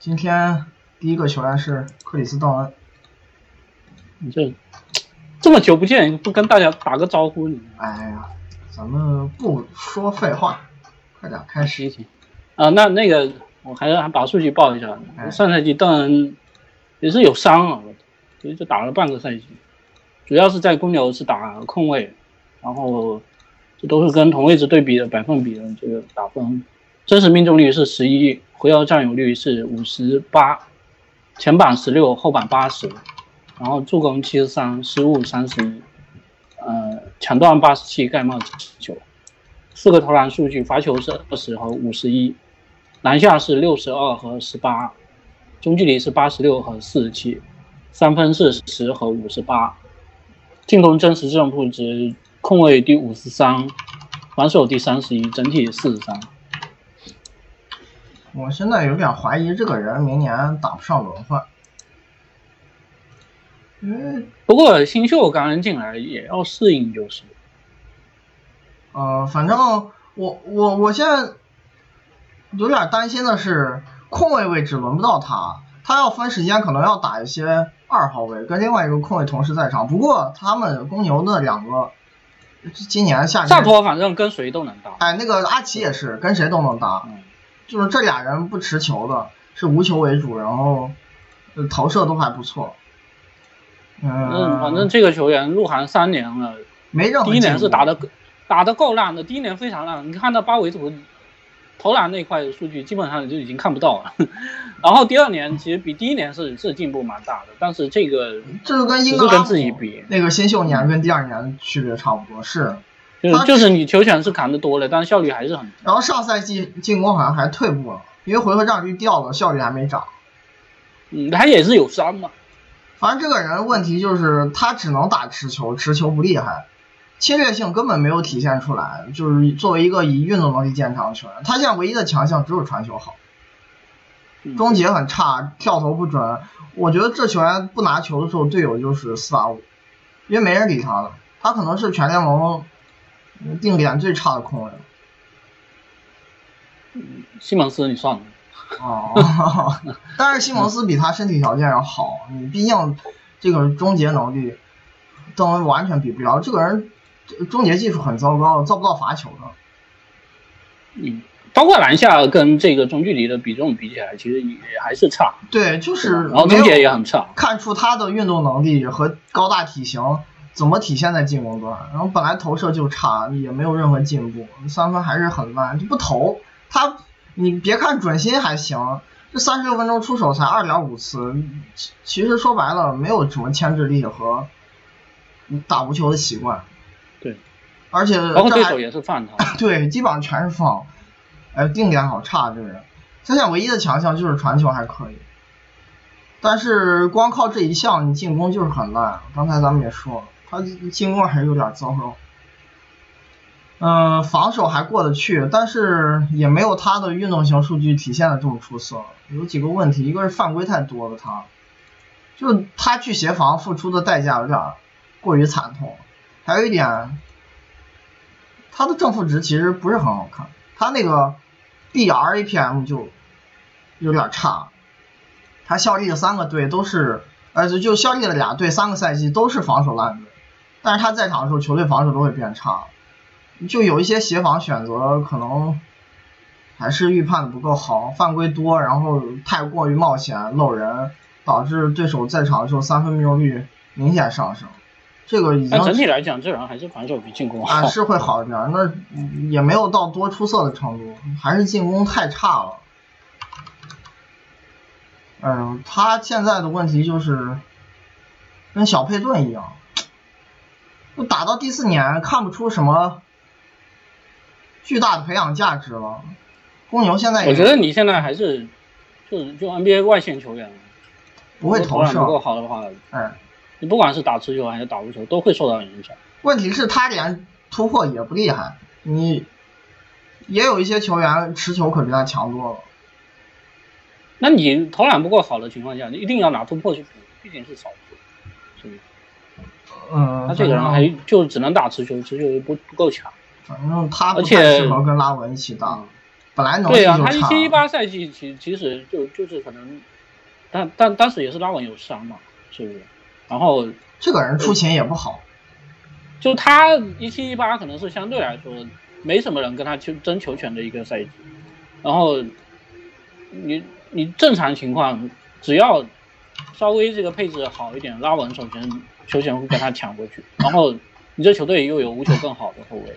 今天第一个球员是克里斯道恩。你这这么久不见，不跟大家打个招呼你？哎呀，咱们不说废话，快点开始。行行，啊，那那个我还要把数据报一下。哎上赛季邓恩也是有伤啊，所以就打了半个赛季，主要是在公牛是打控卫，然后这都是跟同位置对比的百分比的这个打分，真实命中率是十一，回合占有率是五十八，前板十六，后板八十，然后助攻七十三，失误三十一，呃，抢断八十七，盖帽七十九，四个投篮数据，罚球是二十和五十一，篮下是六十二和十八，中距离是八十六和四十七，三分是十和五十八，进攻真实正负值控卫第五十三，防守第三十一，整体四十三。我现在有点怀疑这个人明年打不上轮换，因为不过新秀刚刚进来也要适应，就是呃，反正我我我现在有点担心的是控卫位置轮不到他，他要分时间可能要打一些二号位，跟另外一个控卫同时在场。不过他们公牛的两个今年夏天，萨托反正跟谁都能打。哎，那个阿奇也是跟谁都能打，嗯，就是这俩人不持球的，是无球为主，然后呃投射都还不错。嗯，嗯，反正这个球员入行三年了，没任何第一年是打的打的够烂的，第一年非常烂。你看到八维图投篮那块的数据，基本上就已经看不到了。然后第二年其实比第一年是是进步蛮大的，但是这个这个跟只英格拉姆是跟自己比，那个新秀年跟第二年区别差不多，是。他就是就是你球权是扛得多了，但是效率还是很低。然后上赛季进攻好像还退步了，因为回合占有率掉了，效率还没涨。嗯，他也是有伤嘛。反正这个人问题就是他只能打持球，持球不厉害，侵略性根本没有体现出来。就是作为一个以运动能力见长的球员，他现在唯一的强项只有传球好，嗯终结很差，跳投不准。我觉得这球员不拿球的时候，队友就是四打五，因为没人理他了。他可能是全联盟定点最差的控卫了。西蒙斯你算了，哦，但是西蒙斯比他身体条件要好，你毕竟这个终结能力，邓恩完全比不了。这个人终结技术很糟糕，造不到罚球的。嗯，包括篮下跟这个中距离的比重比起来，其实也还是差，对，就是然后没终结也很差。看出他的运动能力和高大体型怎么体现在进攻端。然后本来投射就差，也没有任何进步，三分还是很烂，就不投。他你别看准心还行，这三十六分钟出手才二点五次，其其实说白了没有什么牵制力和打无球的习惯。对，而且这还包括对手也是犯他。对，基本上全是放。哎，定点好差，这个人。他现在唯一的强项就是传球还可以，但是光靠这一项，你进攻就是很烂。刚才咱们也说了，他进攻还是有点糟糕。嗯、防守还过得去，但是也没有他的运动型数据体现的这么出色。有几个问题，一个是犯规太多了，他，就他去协防付出的代价有点过于惨痛。还有一点，他的正负值其实不是很好看，他那个 BRAPM 就有点差。他效力的三个队都是，呃，就就效力了俩队，三个赛季都是防守烂队，但是他在场的时候，球队防守都会变差，就有一些协防选择可能还是预判的不够好，犯规多，然后太过于冒险漏人，导致对手在场的时候三分命中率明显上升。这个已经整体来讲，这人还是防守比进攻好。啊，是会好一点，那也没有到多出色的程度，还是进攻太差了。嗯，他现在的问题就是跟小佩顿一样，就打到第四年看不出什么巨大的培养价值了。公牛现在也我觉得你现在还是就就 NBA 外线球员，不会投篮不够，好的话，嗯，你不管是打持球还是打无球，都会受到影响。问题是他连突破也不厉害，你也有一些球员持球可比他强多了。那你投篮不够好的情况下，你一定要拿突破去补，毕竟是少数，是不是？嗯，他这个人还就只能打持球，持球又不不够强。反正他不而且太适合跟拉文一起打。本来能力对啊，他一七一八赛季其其实就就是可能，但但当时也是拉文有伤嘛，是不是？然后这个人出勤也不好，就他一七一八可能是相对来说没什么人跟他去争球权的一个赛季，然后你你正常情况只要稍微这个配置好一点，拉文首先球权会跟他抢过去，然后你这球队又有无球更好的后卫，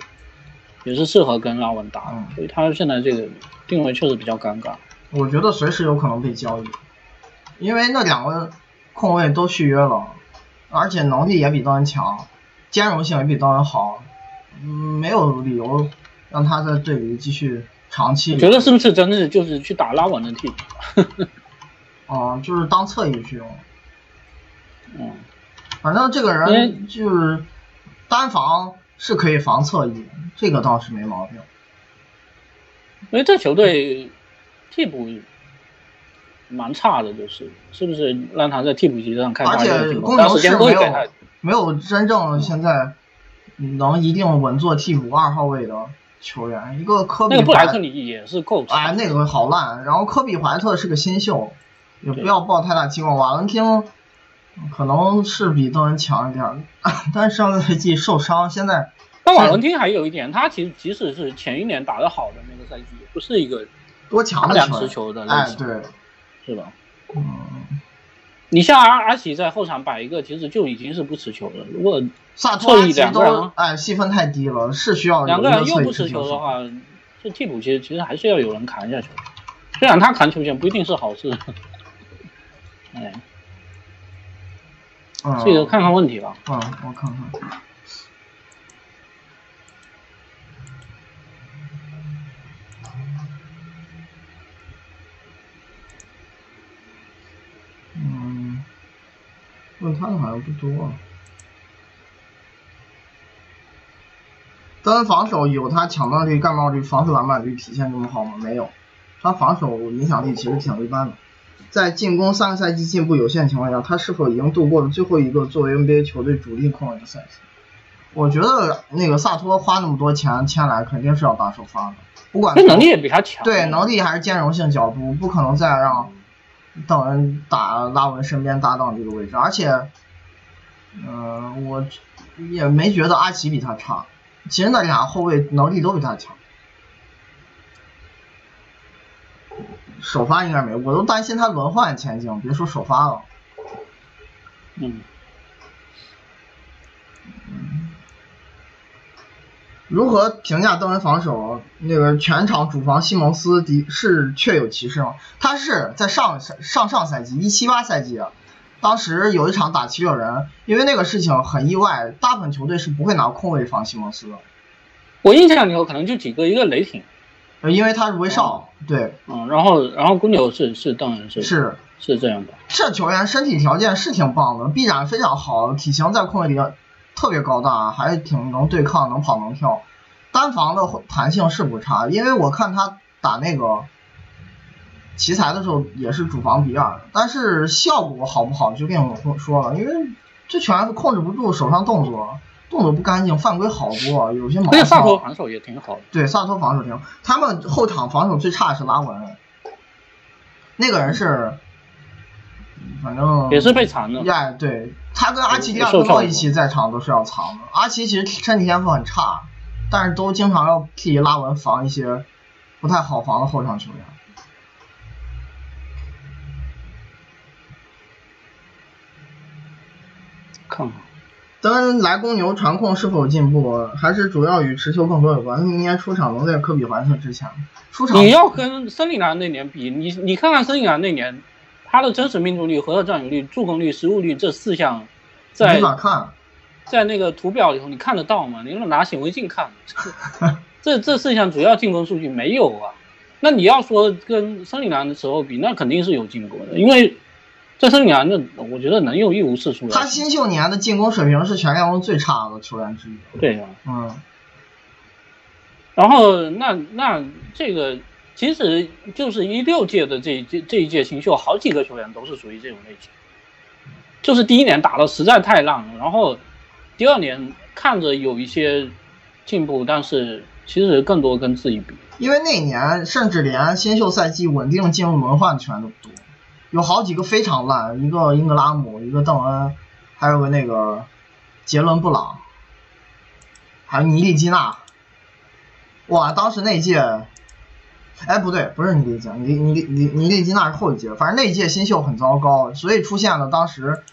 也是适合跟拉文打所以他现在这个定位确实比较尴尬。我觉得随时有可能被交易，因为那两个控卫都续约了，而且能力也比邓恩强，兼容性也比邓恩好，嗯，没有理由让他在队里继续长期我。觉得是不是真的是就是去打拉文的替补？嗯，就是当侧翼去用。嗯，反正这个人就是单防是可以防侧翼，这个倒是没毛病。因为这球队替补蛮差的，就是是不是让他在替补席上开而且公牛是没有。没有真正现在能一定稳坐替补二号位的球员，一个科比那个布莱克怀，里也是够差，哎，那个好烂。然后科比怀特是个新秀，也不要抱太大期望。瓦伦汀可能是比邓恩强一点儿，但是上个赛季受伤，现在但瓦伦汀还有一点，他其实即使是前一年打得好的那个赛季，也不是一个多强的球员，持球的类哎，型，对，是吧？嗯，你像阿阿奇在后场摆一个，其实就已经是不持球了。如果萨托阿奇两个人都哎戏份太低了，是需要有两一个人又不持。球的话，这替补其实其实还是要有人扛下球。虽然他扛球权不一定是好事，哎，嗯，这个看看问题吧。嗯，我看看。嗯，问他的好像不多。啊单防守有他抢断率、盖帽率、防守篮板率体现这么好吗？没有，他防守影响力其实挺一般的。在进攻三个赛季进步有限情况下，他是否已经度过了最后一个作为 NBA 球队主力控卫的赛季？我觉得那个萨托花那么多钱签来，肯定是要打首发的，不管这能力也比他强。对能力还是兼容性角度，不可能再让邓恩打拉文身边搭档这个位置，而且，嗯、我也没觉得阿奇比他差，其实那俩后卫能力都比他强。首发应该没，我都担心他轮换前景，别说首发了。嗯，如何评价邓恩防守？那个全场主防西蒙斯的是确有其事吗？他是在上上上赛季一七八赛季，当时有一场打七六人，因为那个事情很意外，大部分球队是不会拿空位防西蒙斯的，我印象里头可能就几个，一个雷霆，呃因为他是威少，对，嗯，然后然后公牛是是当然是是是这样的，这球员身体条件是挺棒的，臂展非常好，体型在空位里特别高大，还挺能对抗，能跑能跳。单防的弹性是不差，因为我看他打那个奇才的时候也是主防比尔，但是效果好不好就另我说说了，因为这球员控制不住手上动作，动作不干净，犯规好多，有些毛而且萨托。防守也挺好的，对，萨托防守挺好，他们后场防守最差的是拉文，那个人是，反正也是被残的。呀，对他跟阿奇、迪也受伤过亚多诺一起在场都是要藏的。阿奇其实身体天赋很差，但是都经常要替拉文防一些不太好防的后场球员。看看，登恩来公牛传控是否有进步，还是主要与持球更多有关？他明年出场能在科比怀特之前吗？出场你要跟森林狼那年比，你你看看森林狼那年，他的真实命中率、合作占有率、助攻率、失误率这四项，在没法看，在那个图表里头你看得到吗？你用拿显微镜看，这这四项主要进攻数据没有啊。那你要说跟森林狼的时候比，那肯定是有进步的，因为在森林狼那我觉得能用一无是处。他新秀年的进攻水平是全联盟最差的球员之一。对呀、嗯，然后那那这个其实就是一六届的这这这一届新秀，好几个球员都是属于这种类型，就是第一年打的实在太烂了，然后第二年看着有一些进步，但是其实更多跟自己比。因为那年甚至连新秀赛季稳定进入轮换的球员都不多，有好几个非常烂，一个英格拉姆，一个邓恩，还有个那个杰伦布朗，还有尼利基纳。哇，当时那届，哎不对，不是尼利基纳，尼尼尼尼利基纳是后一届，反正那一届新秀很糟糕，所以出现了当时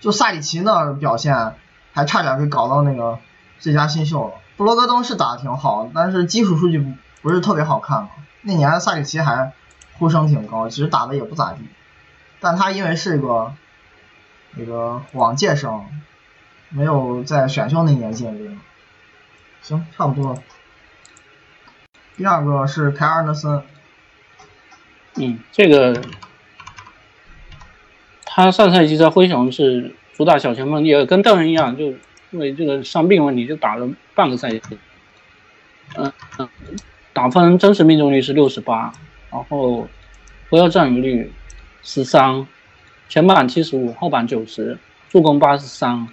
就萨里奇那表现，还差点给搞到那个最佳新秀了。布罗格登是打的挺好，但是基础数据不不是特别好看嘛。那年萨里奇还呼声挺高，其实打的也不咋地，但他因为是个那个往届生，没有在选秀那年进入。行，差不多。第二个是凯尔纳森，嗯，这个他上赛季在灰熊是主打小前锋，也跟邓恩一样，就因为这个伤病问题就打了半个赛季。嗯嗯，打分真实命中率是六十八，然后不要占有率十三，前板七十五，后板九十，助攻八十三，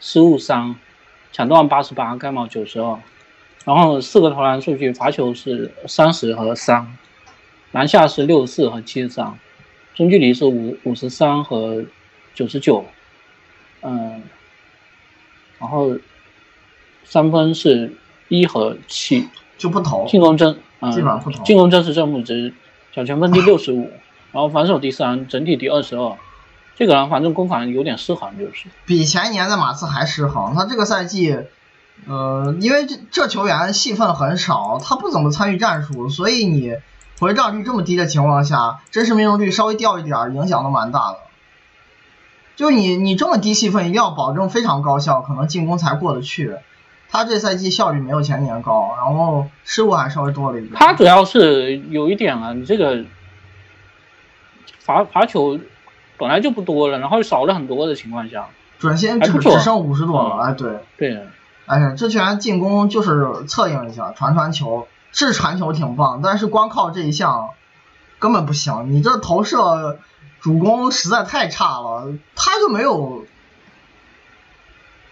失误三，抢断八十八，盖帽九十二，然后四个投篮数据，罚球是三十和三，篮下是六十四和七十三，中距离是五五十三和九十九，嗯，然后三分是一和七，就不投，进攻真，嗯，进攻真实正负值，小前锋第六十五，然后防守第三，整体第二十二，这个人反正攻防有点失衡，就是。比前年的马刺还失衡。他这个赛季，呃，因为这这球员戏份很少，他不怎么参与战术，所以你回账率这么低的情况下，真实命中率稍微掉一点，影响都蛮大的。就你你这么低戏份，一定要保证非常高效，可能进攻才过得去。他这赛季效率没有前年高，然后失误还稍微多了一点。他主要是有一点啊，你这个罚罚球本来就不多了，然后少了很多的情况下，准心只只剩五十多了，哎对，对，哎呀，这球员进攻就是策应一下，传传球，是传球挺棒，但是光靠这一项根本不行。你这投射、主攻实在太差了，他就没有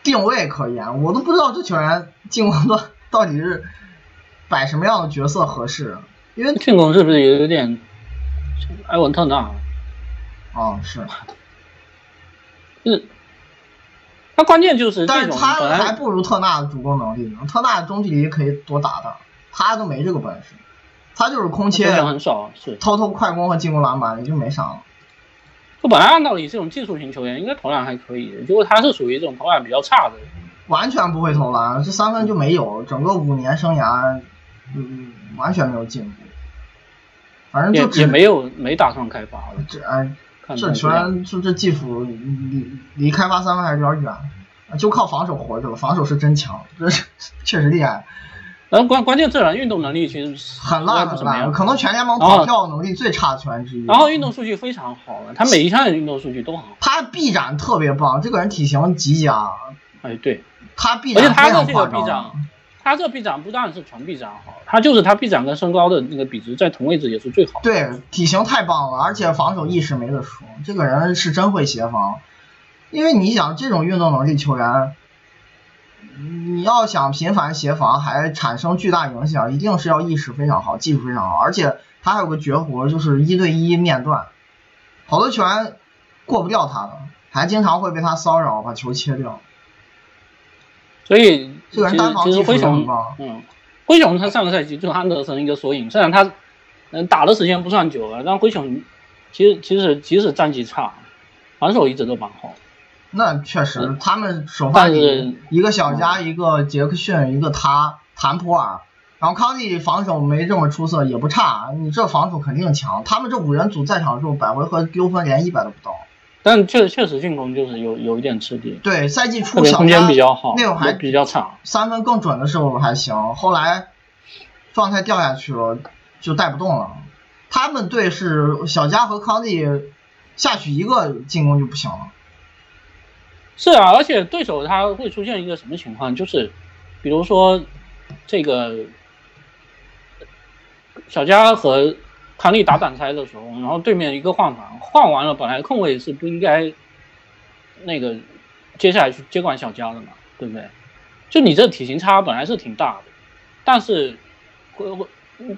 定位可言，我都不知道这球员进攻端到底是摆什么样的角色合适。因为进攻是不是有点埃文特纳？啊是，就是他关键就是但是他还不如特纳的主攻能力呢。特纳中距离可以多打打，他都没这个本事，他就是空切很少是。偷偷快攻和进攻篮板也就没啥了。就本来按道理这种技术型球员应该投篮还可以的，结果他是属于这种投篮比较差的。完全不会投篮，这三分就没有，整个五年生涯，嗯，完全没有进步。反正就只也没有没打算开发了，这哎，这看成样球员就这技术离离开发三分还是有点远，就靠防守活着了。防守是真强，这是确实厉害，然后关关键这人运动能力其实很烂很烂，可能全联盟跑跳能力最差的球员之一。然后运动数据非常好了，他每一项的运动数据都很好。他臂展特别棒，这个人体型极佳，哎，对，他臂而且展非他的这个常夸张臂展。，他这臂展不但是纯臂展好，他就是他臂展跟身高的那个比值在同位置也是最好。对，体型太棒了，而且防守意识没得说，这个人是真会协防。因为你想，这种运动能力球员，你要想频繁协防还产生巨大影响，一定是要意识非常好，技术非常好，而且他还有个绝活，就是一对一面断，好多球员过不掉他的，还经常会被他骚扰，把球切掉。所以这个人其实其实灰熊，嗯，灰熊他上个赛季就是安德森一个缩影，虽然他嗯打的时间不算久了，但灰熊其实其实即使战绩差，防守一直都蛮好。那确实，他们首发一个小加，一个杰克逊，一个他谭普尔，然后康利防守没这么出色，也不差，你这防守肯定强。他们这五人组在场的时候，百回合丢分连一百都不到。但确确实进攻就是有有一点吃力，对，赛季初空小加间比较好，那会儿还比较差。三分更准的时候还行，后来状态掉下去了，就带不动了。他们队是小加和康利下去一个进攻就不行了。是啊，而且对手他会出现一个什么情况，就是比如说这个小加和康利打挡拆的时候，然后对面一个换防，换完了本来空位是不应该那个接下来去接管小加的嘛，对不对？就你这体型差本来是挺大的，但是灰灰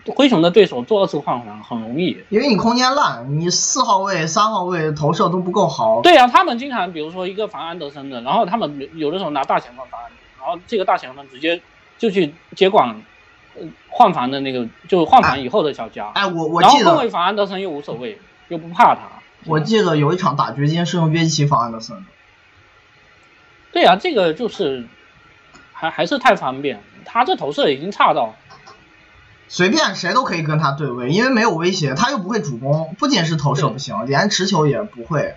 灰熊的对手做二次换防很容易。因为你空间烂，你四号位、三号位投射都不够好。对呀、他们经常比如说一个防安德森的，然后他们有有的时候拿大前锋防安德，然后这个大前锋直接就去接管呃换防的那个，就换防以后的小加。哎，我我然后记得控卫防安德森又无所谓，又不怕他。我记得有一场打掘金是用约基奇防安德森的。对啊、这个就是还还是太方便，他这投射已经差到。随便谁都可以跟他对位，因为没有威胁，他又不会主攻，不仅是投射不行，连持球也不会，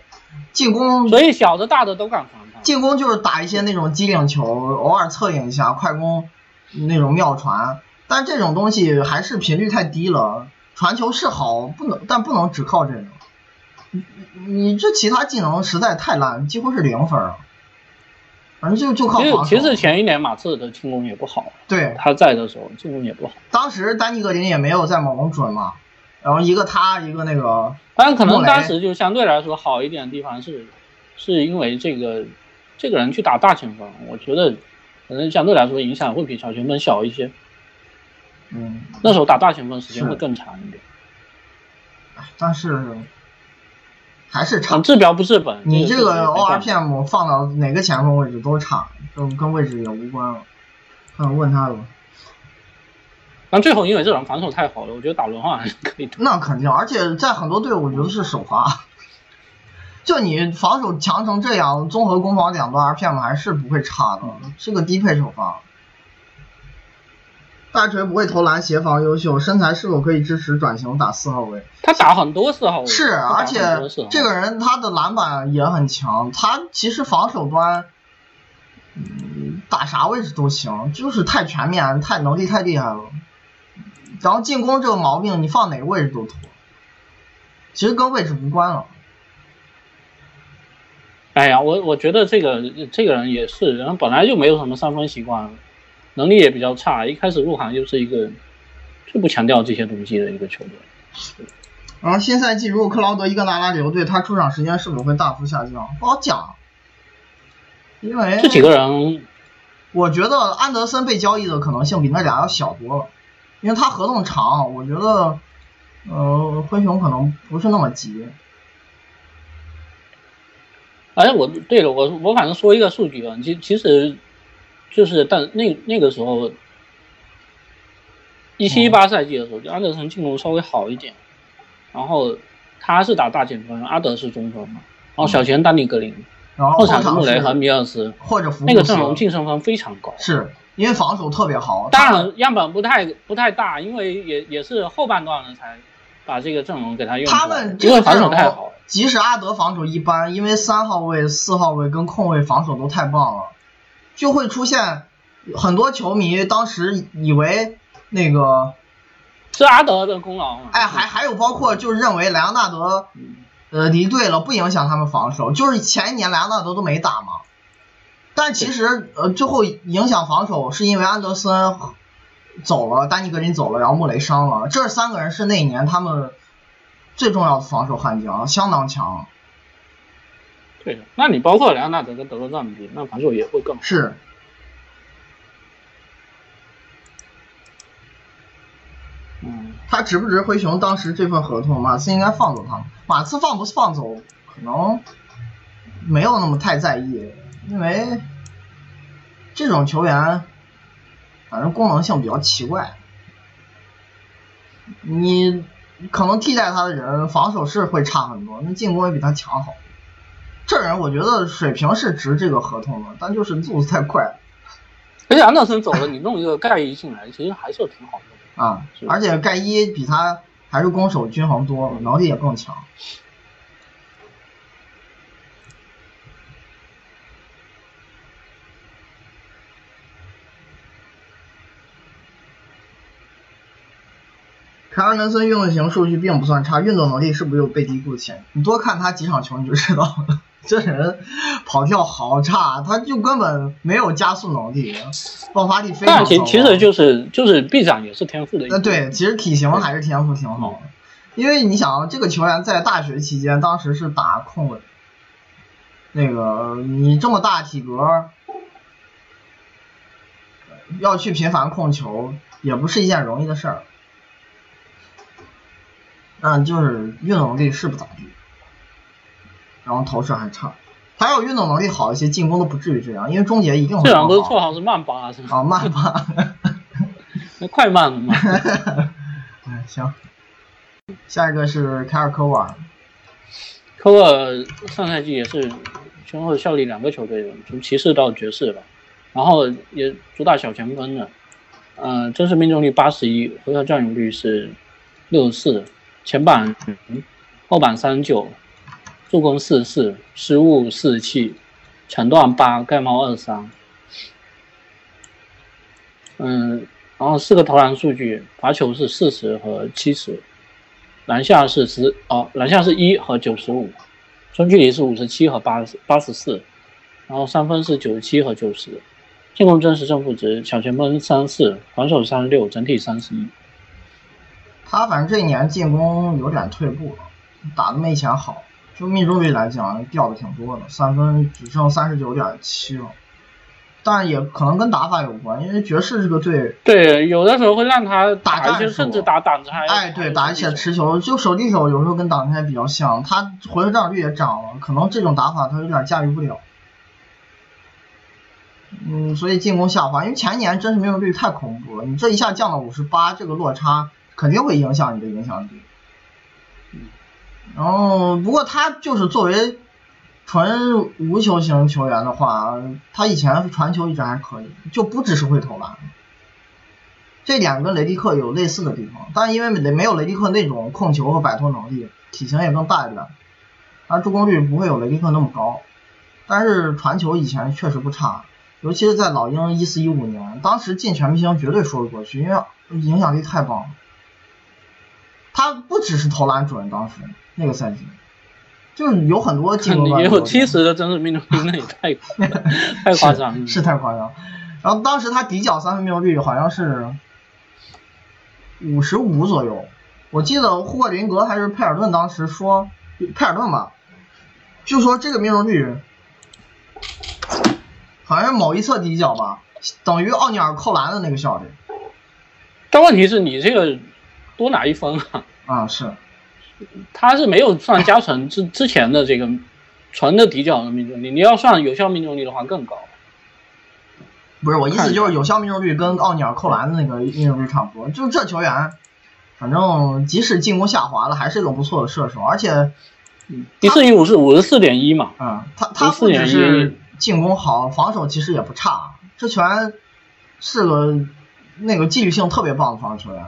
进攻所以小的大的都敢防他。进攻就是打一些那种机灵球，偶尔策应一下快攻那种妙传，但这种东西还是频率太低了。传球是好，不能但不能只靠这个。你你这其他技能实在太烂，几乎是零分啊。反正就就靠防守。其实前一年马刺的进攻也不好，对，他在的时候进攻也不好。当时丹尼格林也没有在猛龙准嘛，然后一个他一个那个当然可能当时就相对来说好一点的地方是，是因为这个这个人去打大前锋，我觉得可能相对来说影响会比小前锋小一些。嗯，那时候打大前锋时间会更长一点。但是还是差嗯，。治标不治本。你这个 ORPM 放到哪个前锋位置都差，跟跟位置也无关了。看问他了，但最后因为这人防守太好了，我觉得打轮换还是可以的。那肯定，而且在很多队伍，我觉得是首发。就你防守强成这样，综合攻防两端 RPM 还是不会差的，是个低配首发。大锤不会投篮，协防优秀，身材是否可以支持转型打四号位？他打很多四号位，是，而且这个人他的篮板也很强，他其实防守端，嗯，打啥位置都行，就是太全面，太能力太厉害了。然后进攻这个毛病，你放哪个位置都投，其实跟位置无关了。哎呀，我我觉得这个这个人也是，然后本来就没有什么三分习惯，能力也比较差，一开始入行就是一个最不强调这些东西的一个球队。然后新赛季如果克劳德一个拿拉留队，他出场时间是否会大幅下降？不好讲，因为这几个人我觉得安德森被交易的可能性比那俩要小多了，因为他合同长，我觉得，呃，灰熊可能不是那么急。哎，我对了，我我反正说一个数据啊，其其实就是但那那个时候，一七一八赛季的时候，就安德森进攻稍微好一点，然后他是打大前锋，阿德是中锋嘛，然后小前丹尼格林，然后后场是后场穆雷和米尔斯，或者福那个阵容净胜分非常高。是因为防守特别好。当然样本不太不太大，因为也也是后半段了才把这个阵容给他用。他们因为防守太好，，即使阿德防守一般，因为三号位、四号位跟控卫防守都太棒了，就会出现很多球迷当时以为那个是阿德的功劳嘛？哎，还还有包括就是认为莱昂纳德嗯呃离队了不影响他们防守，就是前一年莱昂纳德都没打嘛。但其实呃最后影响防守是因为安德森走了，丹尼格林走了，然后穆雷伤了，这三个人是那一年他们最重要的防守悍将，相当强。对的。那你包括莱昂纳德跟德罗赞比，那防守也会更好。是。嗯，他值不值灰熊当时这份合同？马刺应该放走他。马刺放不放走，可能没有那么太在意，因为这种球员，反正功能性比较奇怪。你可能替代他的人，防守是会差很多，那进攻也比他强好。这人我觉得水平是值这个合同的，但就是速度太快而且安德森走了，你弄一个盖伊进来，其实还是挺好的。啊是。而且盖伊比他还是攻守均衡多，能力也更强。凯尔南森运动型数据并不算差，运动能力是不是有被低估的嫌疑？你多看他几场球你就知道了，这人跑跳好差，他就根本没有加速能力，爆发力非常但其其实就是就是臂展也是天赋的一呃，对，其实体型还是天赋挺好的，因为你想，这个球员在大学期间，当时是打控卫，那个你这么大体格，要去频繁控球，也不是一件容易的事儿。但就是运动能力是不咋地，然后投射还差。他要运动能力好一些，进攻都不至于这样，因为终结一定会这两个好绰号是慢八是吗？啊，慢吧。那快慢了嘛。嗯，行。下一个是凯尔科瓦尔，科沃尔上赛季也是先后效力两个球队的，从骑士到爵士吧，然后也主打小前锋的，呃，真实命中率八十一，回合占有率是六十四，前板后板三十九，助攻四十四，失误四十七，抢断八，盖帽二十三，嗯，然后四个投篮数据，罚球是四十和七十。篮下是十哦，篮下是一和九十五，中距离是五十七和八十八十四，然后三分是九十七和九十，进攻真实正负值小前锋三四，防守三十六，整体三十一。他反正这一年进攻有点退步了，打的没以前好，就命中率来讲掉的挺多的，三分只剩三十九点七了。但也可能跟打法有关，因为爵士这个队，对，有的时候会让他打一些，甚至打挡拆。哎，对，打一些持球，就手递手，有时候跟挡拆比较像。他回合占有率也涨了，可能这种打法他有点驾驭不了。嗯，所以进攻下滑，因为前年真实命中率太恐怖了，你这一下降到五十八，这个落差肯定会影响你的影响力。然后，不过他就是作为。纯无球型球员的话，他以前传球一直还可以，就不只是会投篮。这点跟雷迪克有类似的地方，但因为雷没有雷迪克那种控球和摆脱能力，体型也更大一点，他助攻率不会有雷迪克那么高。但是传球以前确实不差，尤其是在老鹰一四一五年，当时进全明星绝对说得过去，因为影响力太棒了。他不只是投篮准，当时那个赛季。就是有很多进攻也有七十的真实命中率，那也太太夸张 了，是太夸张。然后当时他底角三分命中率好像是五十五左右，我记得霍格林格还是佩尔顿当时说佩尔顿吧，就说这个命中率好像是某一侧底角吧，等于奥尼尔扣篮的那个效率。但问题是你这个多拿一分啊？啊，是。他是没有算加成之之前的这个纯的底角的命中率，你要算有效命中率的话更高。不是我意思就是有效命中率跟奥尼尔扣篮的那个命中率差不多，就这球员，反正即使进攻下滑了，还是一个不错的射手，而且，第四一五是五十四点一嘛，嗯，他他不只是进攻好，防守其实也不差，这球员是个那个纪律性特别棒的防守球员，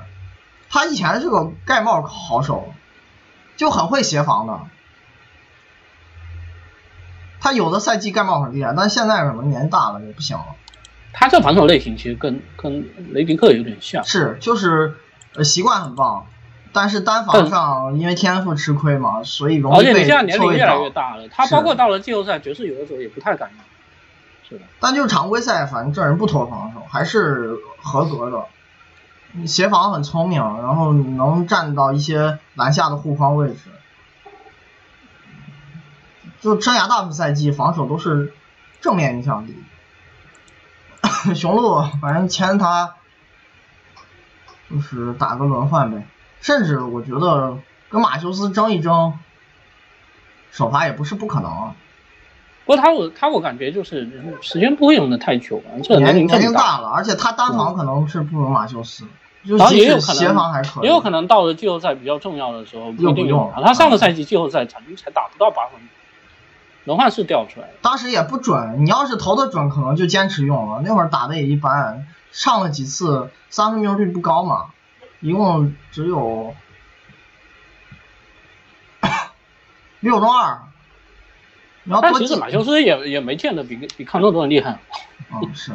他以前是个盖帽好手。就很会协防的，他有的赛季盖帽很厉害，但现在可能年纪大了也不行了。他这防守类型其实跟跟雷迪克有点像，是就是呃习惯很棒，但是单防上因为天赋吃亏嘛，所以容易被而且你现在年龄越来越大了，他包括到了季后赛，爵士有的时候也不太敢用。是的。但就是常规赛，反正这人不拖防守，还是合格的。协防很聪明，然后能站到一些篮下的护框位置，就生涯大部分赛季防守都是正面影响力。雄鹿反正签他就是打个轮换呗，甚至我觉得跟马修斯争一争首发也不是不可能。不过他我他我感觉就是时间不会用的太久这，年龄年龄大了，而且他单防可能是不如马修斯。然后也有可能，也有可能到了季后赛比较重要的时候不一定用。他上个赛季季后赛场均才打不到八分，轮换是掉出来的。当时也不准，你要是投的准，可能就坚持用了。那会儿打的也一般，上了几次三分命中率不高嘛，一共只有 六中二。但其实马修斯也也没见得比比康诺多厉害。嗯，是。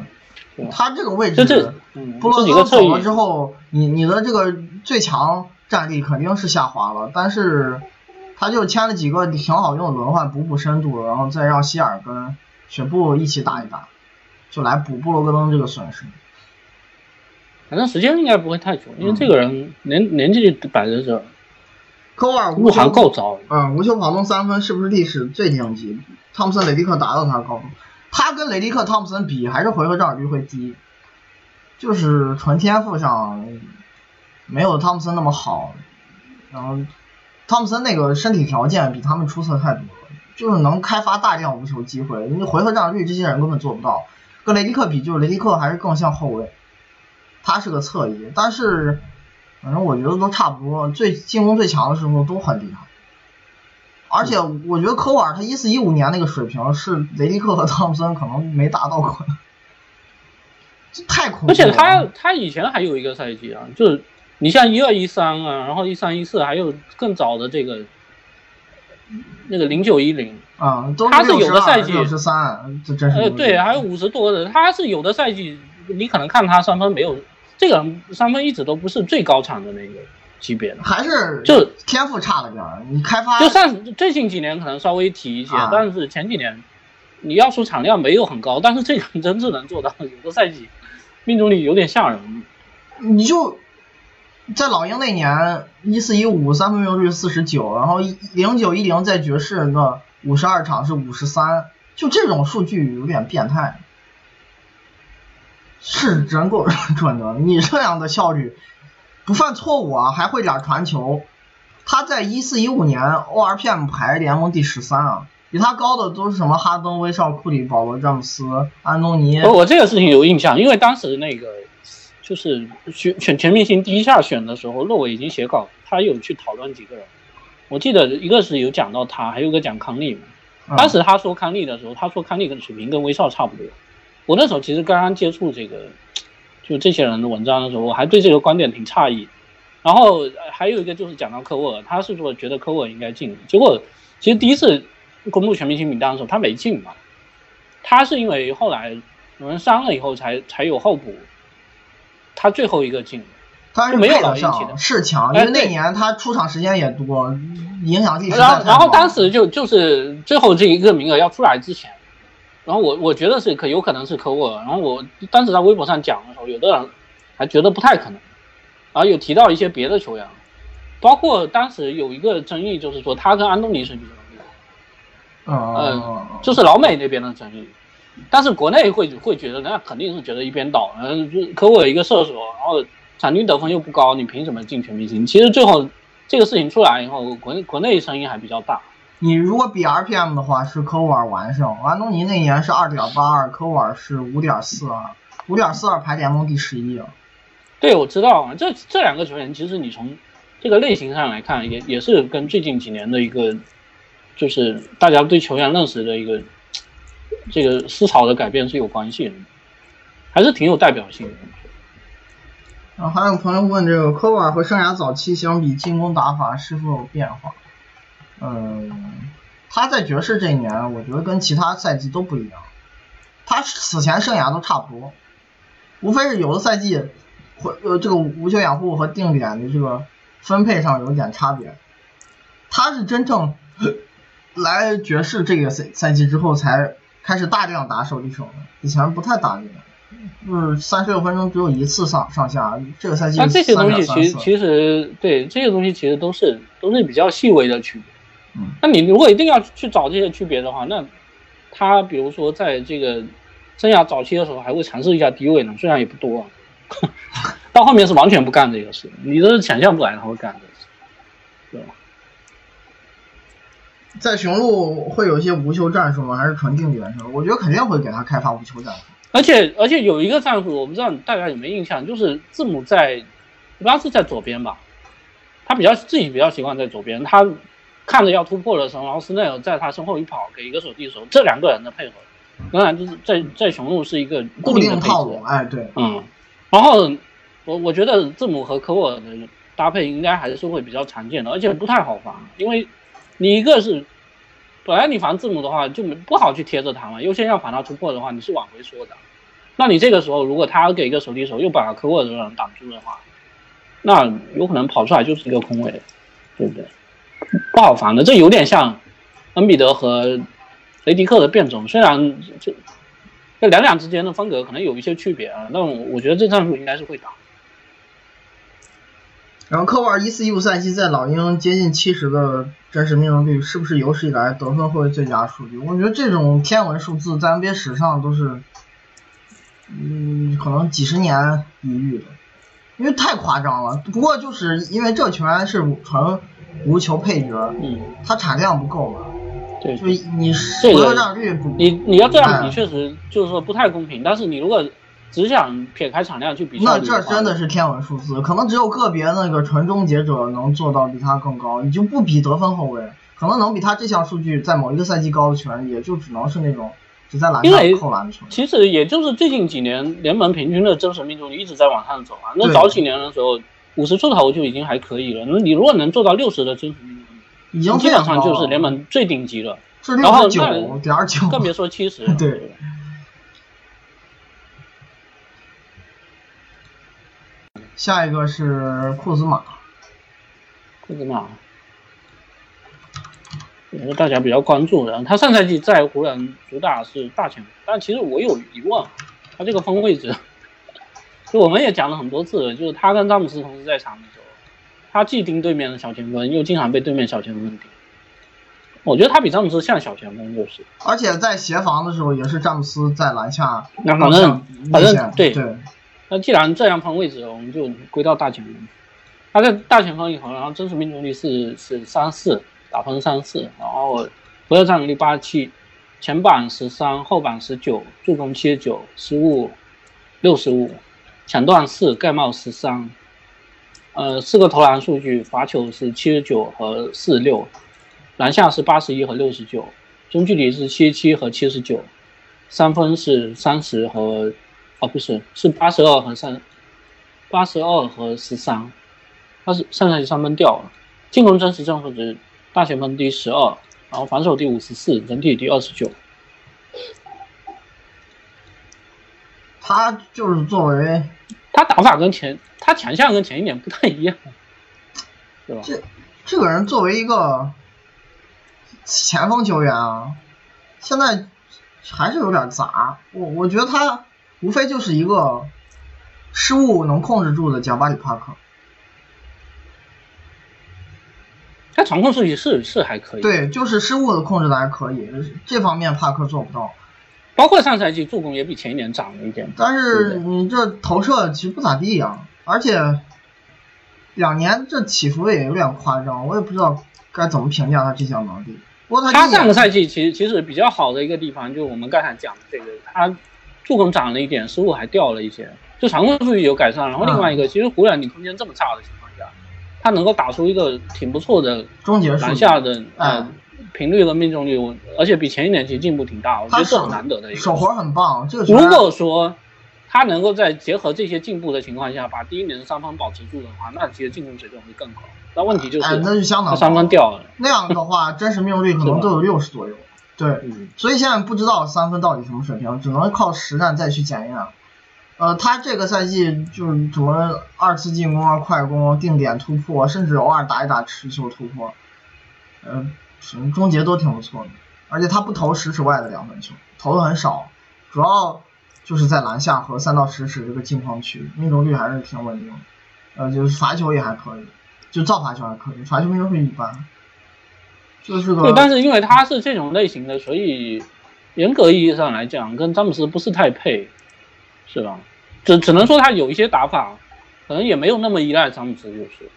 他这个位置，布洛德走了之后，你你的这个最强战力肯定是下滑了。但是，他就签了几个挺好用的轮换，补补深度，然后再让希尔跟雪布一起打一打，就来补布罗格登这个损失。反正时间应该不会太久，因为这个人年年纪摆在这。科沃尔入行够早，嗯，无球跑动三分是不是历史最顶级？汤普森、雷迪克达到他的高度。他跟雷迪克、汤普森比，还是回合占有率会低。就是纯天赋上没有汤普森那么好，然后汤普森那个身体条件比他们出色太多了，就是能开发大量无球机会，你回合占有率这些人根本做不到。跟雷迪克比，就是雷迪克还是更像后卫，他是个侧翼，但是反正我觉得都差不多，最进攻最强的时候都很厉害。而且我觉得科沃尔他一四一五年那个水平是雷迪克和汤普森可能没达到过。这太恐怖了！而且他他以前还有一个赛季啊，就是你像一二一三啊，然后一三一四，还有更早的这个那个零九一零啊，都他是有的赛季六十三，这真是呃对，还有五十多的，他是有的赛季，你可能看他三分没有这个三分一直都不是最高产的那个级别的，还是就天赋差了点儿。你开发就算最近几年可能稍微提一些，啊但是前几年你要说产量没有很高，但是这个真是能做到，有的赛季命中率有点吓人。你就在老鹰那年一四一五三分命中率四十九，然后零九一零在爵士那五十二场是五十三，就这种数据有点变态，是真够准的。你这样的效率，不犯错误啊，还会点传球，他在一四一五年 ORPM 排联盟第十三啊。比他高的都是什么哈登、威少、库里、保罗、詹姆斯、安东尼。我这个事情有印象，因为当时那个就是选选全明星第一下选的时候，洛伟已经写稿，他有去讨论几个人。我记得一个是有讲到他，还有个讲康利嘛。嗯当时他说康利的时候，他说康利跟水平跟威少差不多。我那时候其实刚刚接触这个，就这些人的文章的时候，我还对这个观点挺诧异。然后呃还有一个就是讲到科沃尔，他是说觉得科沃尔应该进，结果其实第一次公布全明星名单的时候他没进嘛，他是因为后来有人伤了以后才才有候补，他最后一个进。他是没有老上，是强，因为那年他出场时间也多，影响力然后，然后当时就就是最后这一个名额要出来之前，然后我我觉得是可有可能是科沃尔，然后我当时在微博上讲的时候，有的人还觉得不太可能，然后有提到一些别的球员，包括当时有一个争议，就是说他跟安东尼是比较厉害，嗯，就是老美那边的争议，但是国内会会觉得那肯定是觉得一边倒，嗯，科沃尔一个射手，然后场均得分又不高，你凭什么进全明星？其实最后这个事情出来以后，国内国内声音还比较大。你如果比 RPM 的话，是科沃尔完胜，安东尼那年是二点八二，科沃尔是五点四二，五点四二排联盟第十一啊。对，我知道啊，这这两个球员其实你从这个类型上来看，也也是跟最近几年的一个，就是大家对球员认识的一个这个思潮的改变是有关系的，还是挺有代表性的。然后还有朋友问这个科沃尔和生涯早期相比，进攻打法是否有变化？嗯，他在爵士这一年，我觉得跟其他赛季都不一样。他此前生涯都差不多，无非是有的赛季会呃这个无球掩护和定点的这个分配上有点差别。他是真正来爵士这个赛赛季之后才开始大量打手递手的，以前不太打这个。就是三十六分钟只有一次上上下，这个赛季那这些东西3.3次其实其实对这些东西其实都是都是比较细微的区别。嗯，那你如果一定要去找这些区别的话，那他比如说在这个生涯早期的时候还会尝试一下低位呢，虽然也不多，啊，到后面是完全不干这个事，你都是想象不来他会干这个事，对吧？在雄鹿会有一些无球战术吗？还是纯定点术？我觉得肯定会给他开发无球战术。而且而且有一个战术，我不知道大家有没有印象，就是字母在，一般是在左边吧，他比较自己比较习惯在左边，他看着要突破的时候，然后斯内尔在他身后一跑，给一个手递手，这两个人的配合，当然就是在在雄鹿是一个固定的配置。定套路，，哎，对，嗯，然后我我觉得字母和科沃尔的搭配应该还是会比较常见的，而且不太好防，因为你一个是本来你防字母的话就没不好去贴着他嘛，优先要防他突破的话，你是往回缩的，那你这个时候如果他给一个手递手又把科沃尔的人挡住的话，那有可能跑出来就是一个空位，对不对？不好防的，这有点像恩比德和雷迪克的变种，虽然这这两两之间的风格可能有一些区别啊，那我我觉得这战术应该是会打。然后科沃尔一四一五赛季在老鹰接近七十的真实命中率，是不是有史以来得分后卫最佳数据？我觉得这种天文数字在 NBA 史上都是嗯，可能几十年一遇的，因为太夸张了。不过就是因为这拳是纯无球配角，嗯，他产量不够嘛，对，就你这个回合占有率不，你你要这样比，哎确实就是说不太公平。但是你如果只想撇开产量去比那这真的是天文数字，可能只有个别那个纯终结者能做到比他更高。你就不比得分后卫，可能能比他这项数据在某一个赛季高的球员，也就只能是那种只在篮下扣篮的球员。其实也就是最近几年联盟平均的真实命中率一直在往上走啊。那早几年的时候，五十出头就已经还可以了。那你如果能做到六十的真实命中率，已经基本上就是联盟最顶级了，是然后六十九那点九，更别说七十。对，下一个是库兹马，库兹马也是大家比较关注的。他上赛季在湖人主打是大前锋，但其实我有疑问，他这个锋位置，就我们也讲了很多次了，就是他跟詹姆斯同时在场的时候，他既盯对面的小前锋，又经常被对面小前锋盯。我觉得他比詹姆斯像小前锋，就是。而且在协防的时候也是詹姆斯在篮下那反正反正对对那既然这样分位置，我们就归到大前锋。他在大前锋以后，然后真实命中率是是三四，打分三四，然后回合占有率八七，前板十三，后板十九，助攻七十九，失误六十五，抢断四，盖帽十三，呃，四个投篮数据，罚球是七十九和四十六，篮下是八十一和六十九，中距离是七十七和七十九，三分是三十和哦不是是八十二和三八十二和十三，他是上赛季三分掉了，进攻真实正负值大前锋第十二，然后防守第五十四，整体第二十九。他就是作为他打法跟前他强项跟前一点不太一样，对吧？这这个人作为一个前锋球员啊，现在还是有点杂。我我觉得他无非就是一个失误能控制住的贾巴里帕克。他场控数据是是还可以，，对，就是失误的控制的还可以，这方面帕克做不到。包括上赛季助攻也比前一年涨了一点。但是你这投射其实不咋地呀、而且两年这起伏也有点夸张，我也不知道该怎么评价他这项能力。不过他他上个赛季其实其实比较好的一个地方，就我们刚才讲的这个，他助攻涨了一点，失误还掉了一些，就场控数据有改善。然后另外一个，其实湖人你空间这么差的情况下，他能够打出一个挺不错的终结数篮下的呃哎频率和命中率，我而且比前一年其实进步挺大，我觉得这很难得的一个。手活很棒，这个球如果说他能够在结合这些进步的情况下，把第一年的三分保持住的话，那其实进攻水准会更高。那问题就是哎，那就相当三分掉了。那样的话，真实命中率可能都有六十左右。对，嗯，所以现在不知道三分到底什么水平，只能靠实战再去检验。呃，他这个赛季就是什么二次进攻啊、快攻、定点突破，甚至偶尔打一打持球突破，呃，行终结都挺不错的。而且他不投十尺外的两分球，投的很少，主要就是在篮下和三到十尺这个近框区，命中率还是挺稳定的。呃，就是罚球也还可以，就造罚球还可以，罚球命中率一般。就是对，但是因为他是这种类型的，所以严格意义上来讲，跟詹姆斯不是太配，是吧？只只能说他有一些打法，可能也没有那么依赖詹姆斯，就是，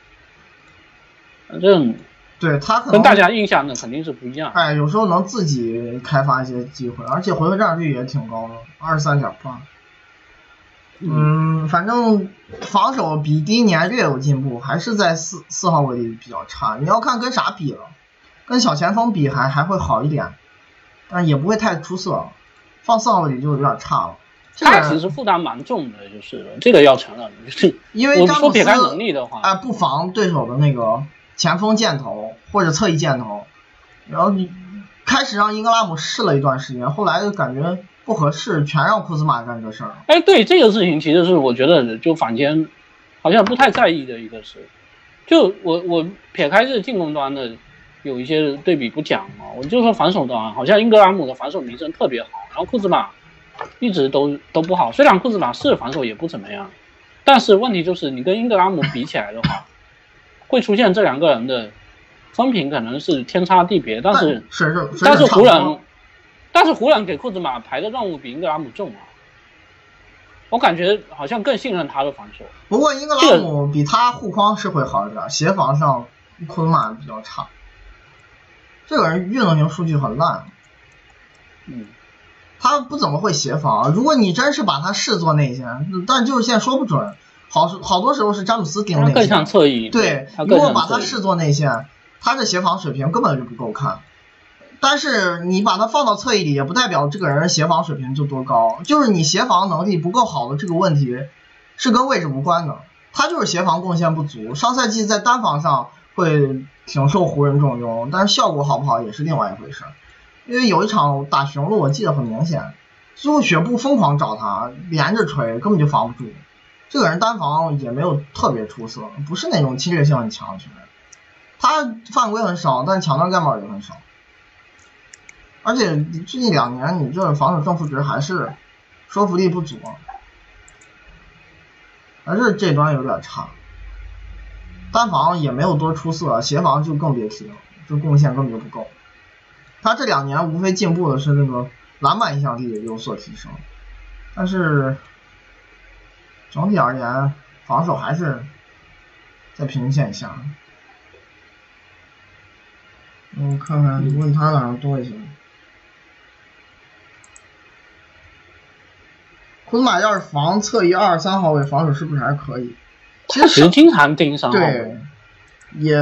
反正对他可能跟大家印象的肯定是不一样。哎，有时候能自己开发一些机会，而且回合占有率也挺高的，二十三点八。嗯，反正防守比第一年略有进步，还是在四四号位比较差。你要看跟啥比了，跟小前锋比还还会好一点，但也不会太出色。放四号位里就有点差了。这个他其实负担蛮重的，就是这个要承认，就是因为詹姆斯说撇开能力的话，哎，不防对手的那个前锋箭头或者侧翼箭头，然后你开始让英格拉姆试了一段时间，后来就感觉不合适，全让库兹马干这事儿。哎，对这个事情，其实是我觉得就坊间好像不太在意的一个事。就我我撇开这进攻端的有一些对比不讲嘛，我就说防守端，好像英格拉姆的防守名声特别好，然后库兹马一直都都不好。虽然库兹马是防守也不怎么样，但是问题就是你跟英格拉姆比起来的话，会出现这两个人的分评可能是天差地别，但是但是湖人，但是湖人给库兹马排的任务比英格拉姆重啊。我感觉好像更信任他的防守。不过英格拉姆比他护框是会好一点，协防上库兹马比较差。这个人运动型数据很烂，嗯，他不怎么会协防。如果你真是把他视作内线，但就是现在说不准。好好多时候是詹姆斯盯内线，更像侧翼。对，如果把他视作内线，他的协防水平根本就不够看。但是你把他放到侧翼里，也不代表这个人协防水平就多高。就是你协防能力不够好的这个问题，是跟位置无关的。他就是协防贡献不足。上赛季在单防上会挺受湖人重用，但是效果好不好也是另外一回事。因为有一场打雄鹿，我记得很明显，最后雪布疯狂找他，连着锤，根本就防不住。这个人单防也没有特别出色，不是那种侵略性很强的球员。他犯规很少，但抢断盖帽也很少。而且最近两年，你这防守正负值还是说服力不足，还是这端有点差。单防也没有多出色，协防就更别提了，这贡献根本就不够。他这两年无非进步的是那个篮板影响力有所提升，但是。整体而言，防守还是在平均线以下。我看看，你问他哪多一些？库兹马要是防侧翼二三号位，防守是不是还可以？其实经常盯上。对，也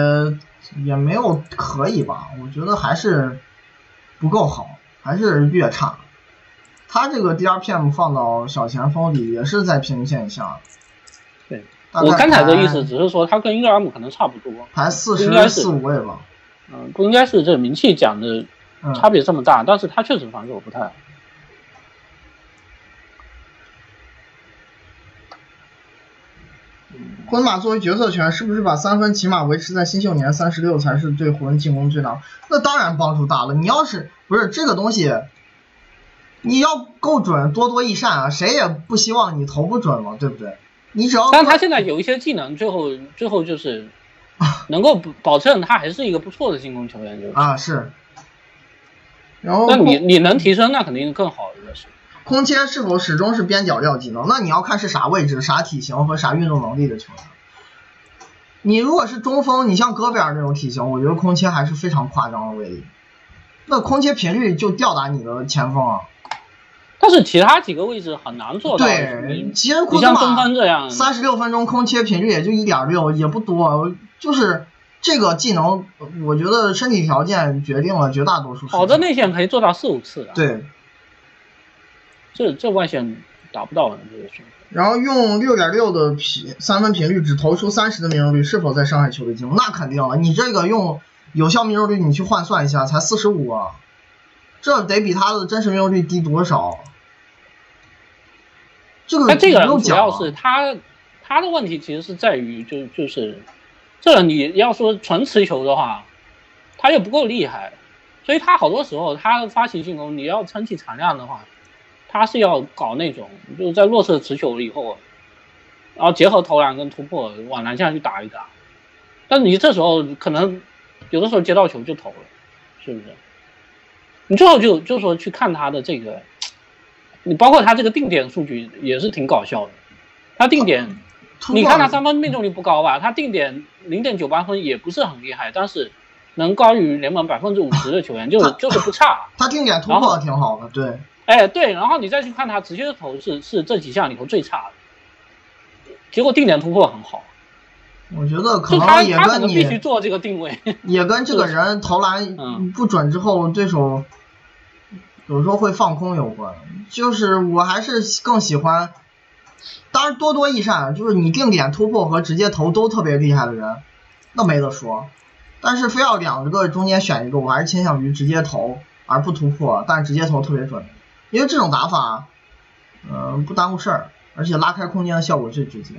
也没有可以吧？我觉得还是不够好，还是越差。他这个 DRPM 放到小前锋里也是在平均线以下。对，我刚才的意思只是说他跟英格拉姆可能差不多，排四十四五位吧。嗯，不应该是这名气讲的差别这么大，但是他确实防守不太。库兹马作为决策权，是不是把三分起码维持在新秀年三十六才是对湖人进攻最大？那当然帮助大了。你要是不是这个东西？你要够准，多多益善啊！谁也不希望你投不准嘛，对不对？你只要，但他现在有一些技能，最后最后就是能够保证他还是一个不错的进攻球员，就是啊是。然后，那你你能提升，那肯定更好的是。空切是否始终是边角料技能？那你要看是啥位置、啥体型和啥运动能力的球员。你如果是中锋，你像戈贝尔那种体型，我觉得空切还是非常夸张的威力。那空切频率就吊打你的前锋啊。但是其他几个位置很难做到。对，其实库兹马这样，三十六分钟空切频率也就一点六，也不多。就是这个技能，我觉得身体条件决定了绝大多数。好的内线可以做到四五次的。对，这这外线达不到的这个水平。然后用六点六的频三分频率，只投出三十的命中率，是否在伤害球队进攻？那肯定了。你这个用有效命中率，你去换算一下，才四十五啊，这得比他的真实命中率低多少？但这个人主要是他，他的问题其实是在于，就就是，这你要说纯持球的话，他又不够厉害，所以他好多时候他发起进攻，你要撑起产量的话，他是要搞那种就是在弱侧持球了以后，然后结合投篮跟突破往篮下去打一打，但你这时候可能有的时候接到球就投了，是不是？你最后就就说去看他的这个。你包括他这个定点数据也是挺搞笑的，他定点，你看他三分命中率不高吧？他定点零点九八分也不是很厉害，但是能高于联盟百分之五十的球员，就就是不差。他定点突破挺好的，对。哎，对，然后你再去看他直接的投是是这几项里头最差的，结果定点突破很好。我觉得可能也跟你必须做这个定位，也跟这个人投篮不准之后对手。有时候会放空有关，就是我还是更喜欢，当然多多益善，就是你定点突破和直接投都特别厉害的人，那没得说。但是非要两个中间选一个，我还是倾向于直接投而不突破，但是直接投特别准，因为这种打法，嗯，不耽误事儿，而且拉开空间的效果最直接。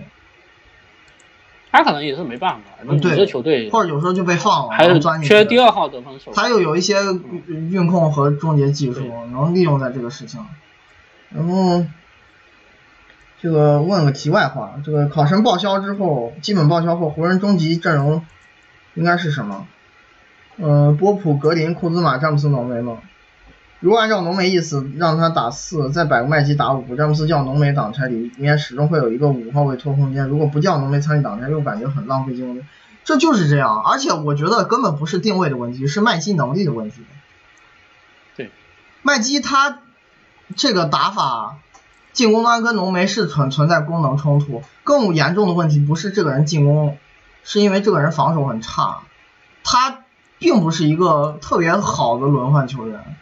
他可能也是没办法，你这球队或者有时候就被放了，还是缺第二号得分手。他又有一些运控和终结技术，能利用在这个事情。然后，这个问个题外话，这个考神报销之后，基本报销后，湖人终极阵容应该是什么？呃，波普、格林、库兹马、詹姆斯、浓眉吗？如果按照浓眉意思，让他打四，再摆个麦基打五，詹姆斯叫浓眉挡拆，里面始终会有一个五号位拖空间。如果不叫浓眉参与挡拆，又感觉很浪费进攻。这就是这样，而且我觉得根本不是定位的问题，是麦基能力的问题。对，麦基他这个打法，进攻端跟浓眉是存存在功能冲突。更严重的问题不是这个人进攻，是因为这个人防守很差，他并不是一个特别好的轮换球员。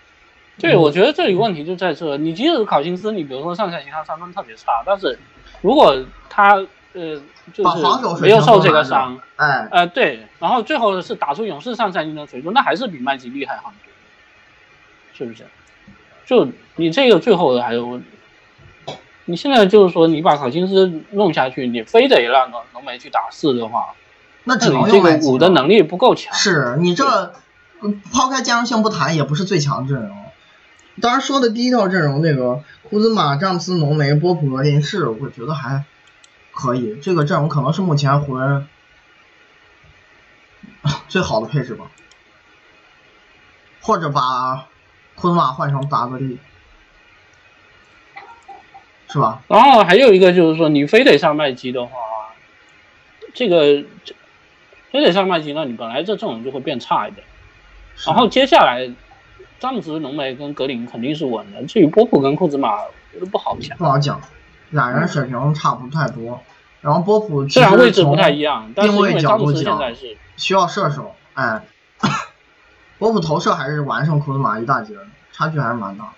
对，我觉得这里问题就在这，你即使考辛斯，你比如说上赛季他三分特别差，但是如果他呃就是没有受这个伤，哎，呃对，然后最后是打出勇士上赛季的水准，那还是比麦吉厉害很多，是不是？就你这个最后的还有问题，你现在就是说你把考辛斯弄下去，你非得让浓浓眉去打四的话，那只能这个五的能力不够强。是你这抛开兼容性不谈，也不是最强阵容。当然说的第一套阵容，那个库兹马、詹姆斯、浓眉、波普、格林是，我觉得还可以。这个阵容可能是目前湖人最好的配置吧，或者把库兹马换成达格利，是吧？然后还有一个就是说，你非得上麦基的话，这个非得上麦基，那你本来这阵容就会变差一点。然后接下来。詹姆斯、浓眉跟格林肯定是稳的，至于波普跟库兹马，不好讲。不好讲，俩人水平差不太多。然后波普虽然位置不太一样，但是因为詹姆斯现在是需要射手，哎，波普投射还是完胜库兹马一大截，差距还是蛮大。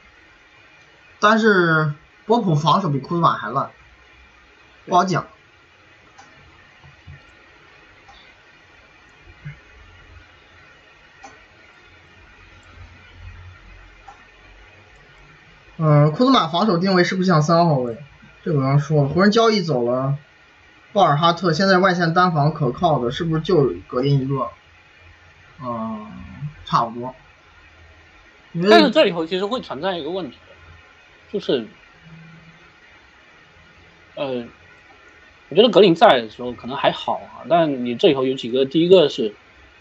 但是波普防守比库兹马还烂，不好讲。嗯，库兹马防守定位是不是像三号位？这个刚说了，湖人交易走了鲍尔哈特，现在外线单防可靠的是不是就格林一个？嗯，差不多。但是这里头其实会存在一个问题，就是，呃，我觉得格林在的时候可能还好啊，但你这里头有几个，第一个是，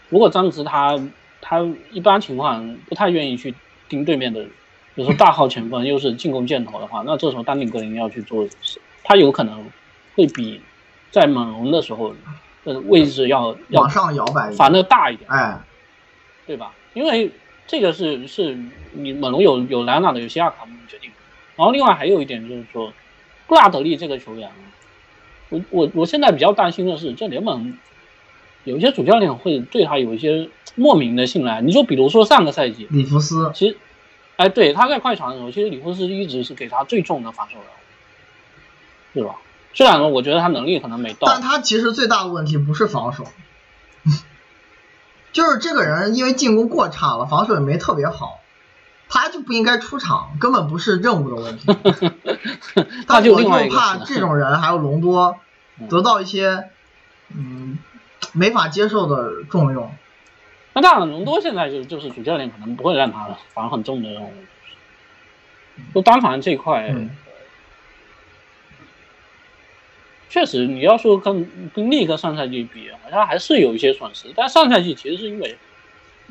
如果詹姆斯他他一般情况不太愿意去盯对面的。比如说大号前锋又是进攻箭头的话，那这时候丹尼格林要去做，他有可能会比在猛龙的时候的位置要往上摇摆，反的大一点，哎，对吧？因为这个是是你猛龙有有莱纳的，有西亚卡姆决定。然后另外还有一点就是说，布拉德利这个球员，我我我现在比较担心的是，这联盟有一些主教练会对他有一些莫名的信赖。你就比如说上个赛季，里弗斯，其实。哎，对，他在快船的时候，其实里弗斯一直是给他最重的防守任务，对吧？虽然说我觉得他能力可能没到，但他其实最大的问题不是防守，就是这个人因为进攻过差了，防守也没特别好，他就不应该出场，根本不是任务的问题。他就怕这种人还有隆多得到一些嗯没法接受的重用。那当然，隆多现在就就是主教练可能不会让他防很重的任务，就单防这一块，确实你要说跟跟另一个上赛季比，好像还是有一些损失。但上赛季其实是因为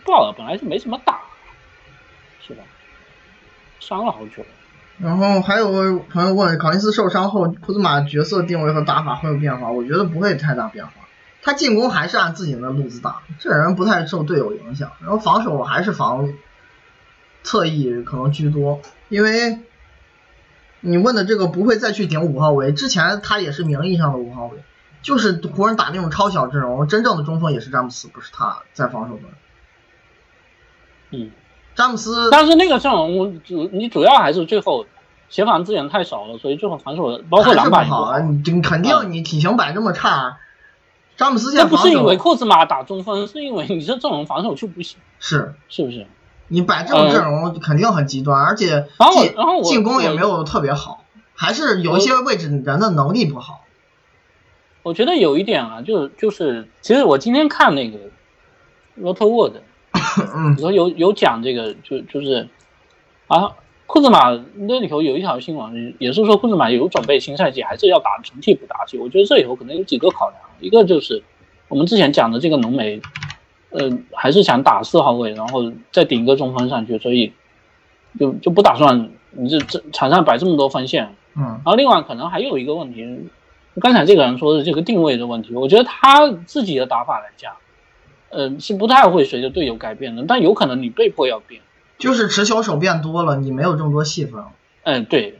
鲍尔本来就没怎么打，是吧？伤了好久。然后还有个朋友问，考辛斯受伤后，库兹马角色定位和打法会有变化？我觉得不会太大变化。他进攻还是按自己的路子打，这人不太受队友影响，然后防守还是防侧翼可能居多，因为你问的这个不会再去顶五号位，之前他也是名义上的五号位，就是湖人打那种超小阵容，真正的中锋也是詹姆斯，不是他在防守端。嗯，詹姆斯，但是那个阵容主你主要还是最后协防资源太少了，所以最后防守包括篮板好，你肯定你体型摆这么差。詹姆斯现在不是因为库兹马打中锋，是因为你这阵容防守就不行。是是不是？你摆这种阵容肯定很极端，而且进然后进攻也没有特别好，还是有一些位置人的能力不好。我觉得有一点啊，就就是，其实我今天看那个 Roto World，嗯，说有有讲这个，就就是啊。库兹马那里头有一条新闻，也是说库兹马有准备新赛季还是要打成替补打起。我觉得这里头可能有几个考量，一个就是我们之前讲的这个浓眉，呃，还是想打四号位，然后再顶一个中锋上去，所以就就不打算你这这场上摆这么多锋线。嗯然后另外可能还有一个问题，刚才这个人说的这个定位的问题，我觉得他自己的打法来讲，呃，是不太会随着队友改变的，但有可能你被迫要变。就是持球手变多了，你没有这么多戏份。嗯，对，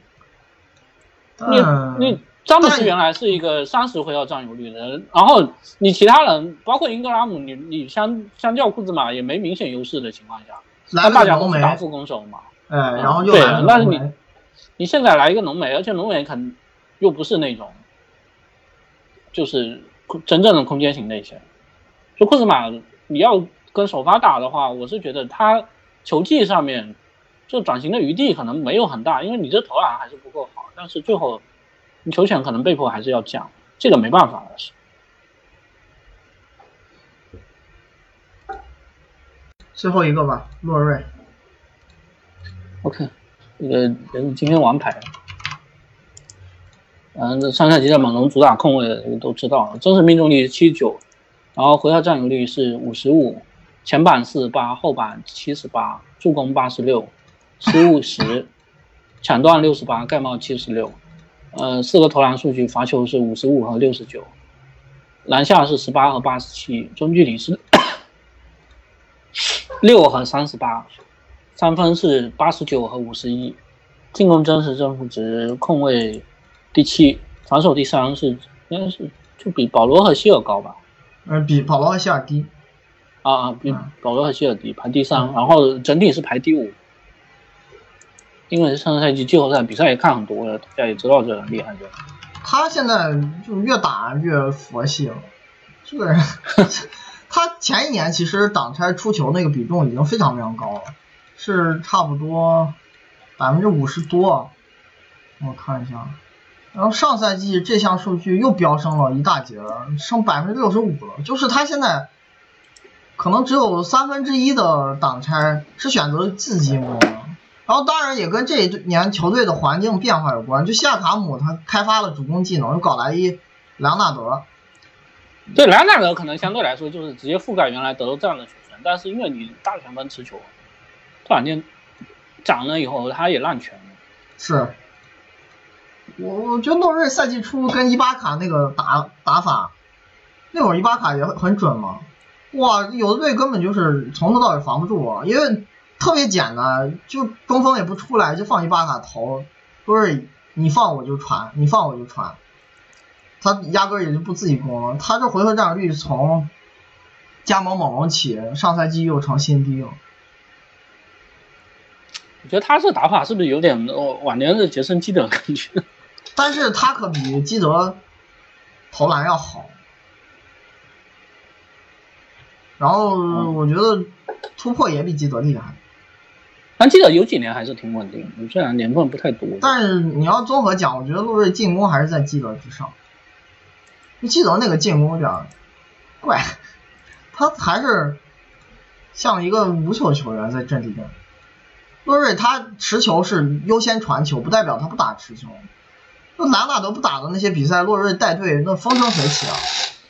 你你詹姆斯原来是一个三十回合占有率的人，然后你其他人包括英格拉姆，你你相相较库兹马也没明显优势的情况下，来那大家都是打副攻手嘛。哎，然后又对来了但是你，你现在来一个浓眉，而且浓眉肯又不是那种，就是真正的空间型类型。就库兹马，你要跟首发打的话，我是觉得他球技上面就转型的余地可能没有很大，因为你这投篮还是不够好。但是最后你球权可能被迫还是要降，这个没办法的事。最后一个吧，洛瑞。OK，这个人今天王牌。嗯，这上赛季在猛龙主打控卫的都知道，真实命中率七九，然后回合占有率是五十五，前板四十八，后板七十八，助攻八十六，失误十，抢断六十八，盖帽七十六，呃，四个投篮数据，罚球是五十五和六十九，篮下是十八和八十七，中距离是 六和三十八，三分是八十九和五十一，进攻真实正负值控卫第七，防守第三是应该是就比保罗和希尔高吧？嗯，比保罗和希尔低。啊啊，保罗和希尔低，排第三，然后整体是排第五。因为上个赛季季后赛比赛也看很多了，大家也知道这很厉害的。他现在就越打越佛系了，这个人，他前一年其实挡拆出球那个比重已经非常非常高了，是差不多百分之五十多，我看一下，然后上赛季这项数据又飙升了一大截儿，升百分之六十五了，就是他现在可能只有三分之一的挡拆是选择自己进攻。然后当然也跟这一年球队的环境变化有关，就西亚卡姆他开发了主攻技能，又搞来一莱昂纳德，对莱昂纳德可能相对来说就是直接覆盖原来德州站的球权，但是因为你大前锋持球，突然间涨了以后，他也烂权了。是，我我觉得诺瑞赛季初跟伊巴卡那个打打法，那会儿伊巴卡也很很准嘛，哇，有的队根本就是从头到尾防不住啊，因为特别简单，就中锋也不出来，就放一巴卡投，都是你放我就传，你放我就传，他压根也就不自己攻了，他这回合占有率从加盟猛龙起，上赛季又成新低了。我觉得他这打法是不是有点哦晚年的杰森基德感觉？但是他可比基德投篮要好。然后我觉得突破也比基德厉害，但基德有几年还是挺稳定的，虽然年份不太多。但是你要综合讲，我觉得洛瑞进攻还是在基德之上。基德那个进攻有点怪，他还是像一个无球球员在阵地战。洛瑞他持球是优先传球，不代表他不打持球。那哪哪都不打的那些比赛，洛瑞带队那风生水起啊，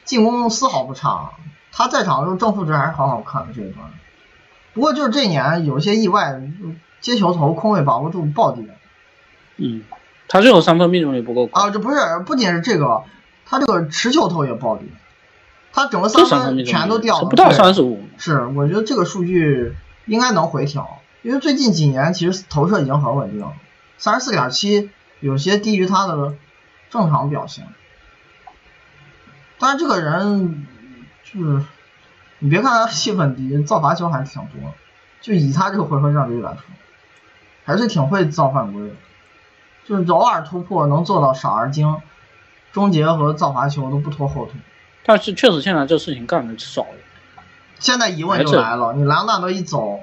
进攻丝毫不差。他在场的时候正负值还是很好看的这一段。不过就是这一年有些意外，接球头空位把握住暴跌。嗯，他这种三分命中率不够高。啊，这不是，不仅是这个，他这个持球头也暴跌，他整个三分全都掉了，不到对三十五。是，我觉得这个数据应该能回调，因为最近几年其实投射已经很稳定了，三十四点七，有些低于他的正常表现。但是这个人就是，你别看他戏份低，造罚球还是挺多，就以他这个回合占有率来说，还是挺会造犯规的，就是偶尔突破能做到少而精，终结和造罚球都不拖后腿。但是确实现在这事情干的少了。现在疑问就来了，你莱昂纳德一走，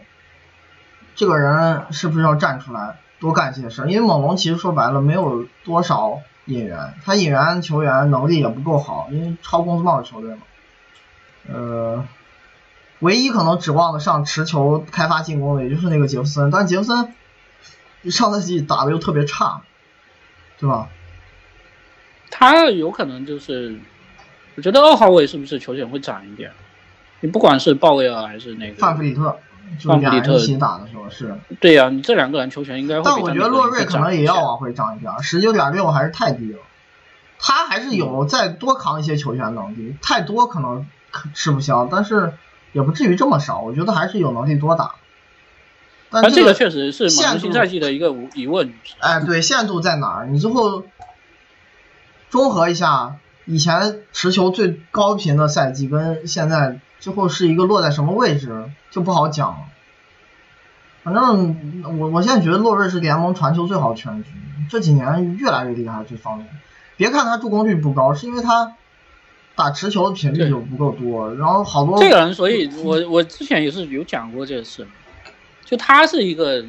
这个人是不是要站出来多干些事？因为猛龙其实说白了没有多少引援，他引援球员能力也不够好，因为超工资帽的球队嘛。呃，唯一可能指望得上持球开发进攻的，也就是那个杰弗森，但杰弗森上赛季打的又特别差，对吧？他有可能就是，我觉得二号位是不是球权会涨一点？你不管是鲍威尔还是那个范弗里特，就俩人一起打的时候是。对呀，你这两个人球权应该。但我觉得洛瑞可能也要往回涨一点，十九点六还是太低了。他还是有再多扛一些球权能力，太多可能 吃不消，但是也不至于这么少。我觉得还是有能力多打。但这个确实是限新赛季的一个疑问。哎，对，限度在哪儿？你最后综合一下，以前持球最高频的赛季跟现在最后是一个落在什么位置，就不好讲了。反正我我现在觉得洛瑞是联盟传球最好的全局，这几年越来越厉害这方面。别看他助攻率不高，是因为他打持球的频率就不够多，然后好多这个人，所以我我之前也是有讲过这个事。就他是一个，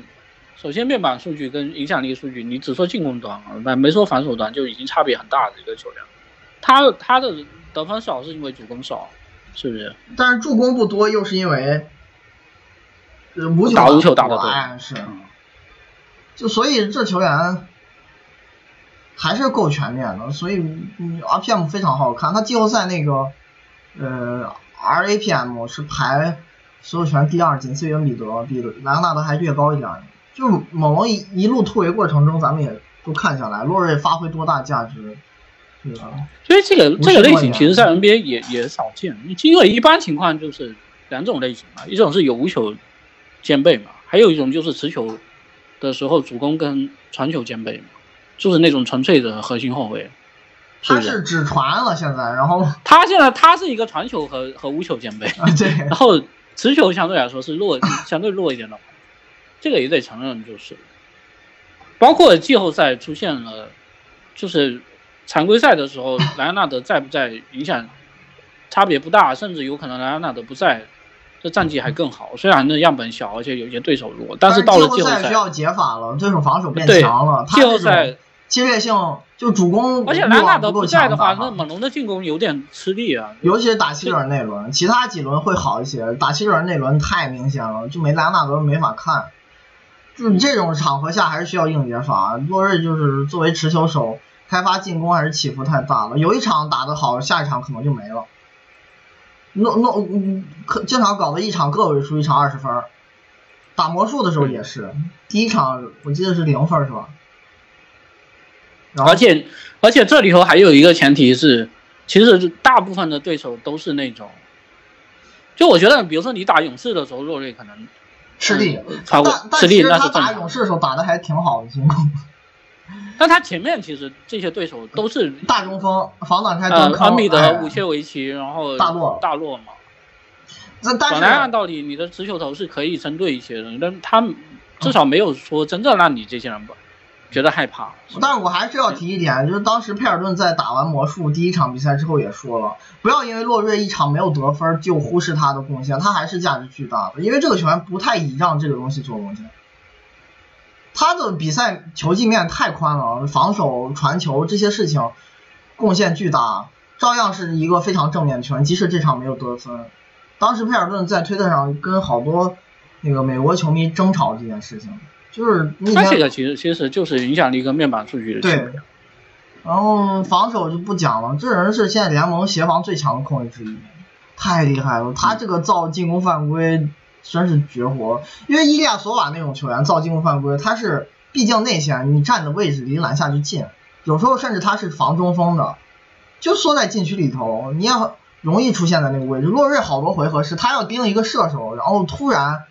首先面板数据跟影响力数据，你只说进攻端啊，没没说防守端，就已经差别很大的一个球员。他他的得分少是因为主攻少，是不是？但是助攻不多，又是因为无球打无球打的多，是。就所以这球员还是够全面的，所以 RPM 非常好看。他季后赛那个呃 RAPM 是排。所有权第二，仅次于恩比德，比莱昂纳德还略高一点。就猛龙一一路突围过程中，咱们也都看下来，洛瑞发挥多大价值，对吧？所以这个这个类型其实，在 NBA 也也少见，因为一般情况就是两种类型嘛，一种是有无球兼备嘛，还有一种就是持球的时候主攻跟传球兼备嘛，就是那种纯粹的核心后卫。他是只传了现在，然后 他现在他是一个传球和和无球兼备，对，然后。持球相对来说是弱，相对弱一点的，这个也得承认，就是包括季后赛出现了，就是常规赛的时候，莱昂纳德在不在影响差别不大，甚至有可能莱昂纳德不在，这战绩还更好。虽然那样本小，而且有些对手弱，但是到了季后赛需要解法了，对手防守变强了，季后赛。侵略性就主攻，而且莱纳德不在的话，那猛龙的进攻有点吃力啊。尤其是打七轮那轮，其他几轮会好一些，打七轮那轮太明显了，就没莱纳德没法看。就这种场合下还是需要硬解法。洛瑞就是作为持球手，开发进攻还是起伏太大了。有一场打得好，下一场可能就没了。诺诺可经常搞得一场个位数，一场二十分。打魔术的时候也是，第一场我记得是零分是吧？而且，而且这里头还有一个前提是，其实大部分的对手都是那种，就我觉得，比如说你打勇士的时候，洛瑞可能吃力，超过吃力，那是打勇士的时候打的还挺好的进攻。但他前面其实这些对手都是 大中锋，防挡开中康米德、武切维奇，然后大洛大洛嘛。那但是按道理，你的持球头是可以针对一些人，但他至少没有说真正让你这些人吧。觉得害怕，但是我还是要提一点，就是当时佩尔顿在打完魔术第一场比赛之后也说了，不要因为洛瑞一场没有得分就忽视他的贡献，他还是价值巨大的，因为这个球员不太倚仗这个东西做贡献，他的比赛球技面太宽了，防守、传球这些事情贡献巨大，照样是一个非常正面的球员，即使这场没有得分。当时佩尔顿在推特上跟好多那个美国球迷争吵这件事情。就是他这个其实其实就是影响力跟面板数据的区别。然后防守就不讲了，这人是现在联盟协防最强的控卫之一，太厉害了。他这个造进攻犯规真是绝活。因为伊利亚索瓦那种球员造进攻犯规，他是毕竟内线，你站的位置离篮下就近，有时候甚至他是防中锋的，就缩在禁区里头，你要容易出现在那个位置。洛瑞好多回合是他要盯一个射手，然后突然。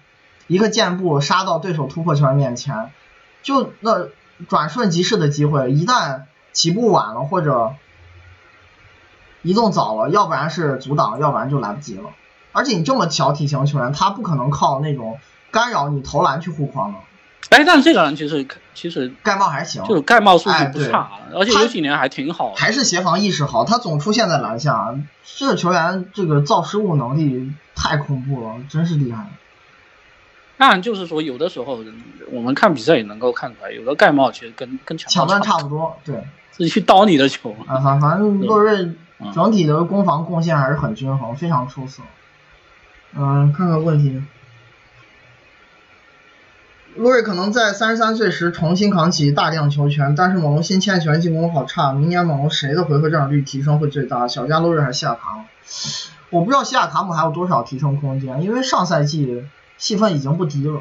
一个箭步杀到对手突破球面前，就那转瞬即逝的机会，一旦起步晚了或者移动早了，要不然是阻挡，要不然就来不及了。而且你这么小体型球员，他不可能靠那种干扰你投篮去护框的。哎，但是这个人其实其实盖帽还行，就是盖帽数据不差，而且有几年还挺好，还是协防意识好，他总出现在篮下。这个球员这个造失误能力太恐怖了，真是厉害。当然，就是说，有的时候我们看比赛也能够看出来，有的盖帽其实跟跟抢断差不多，对，自己去刀你的球啊。反反正洛瑞整体的攻防贡献还是很均衡，非常出色。嗯，看看问题。洛瑞可能在三十三岁时重新扛起大量球权，但是猛龙新签球员进攻好差，明年猛龙谁的回合占有率提升会最大？小加洛瑞还是西亚卡姆？我不知道西亚卡姆还有多少提升空间，因为上赛季。戏份已经不低了，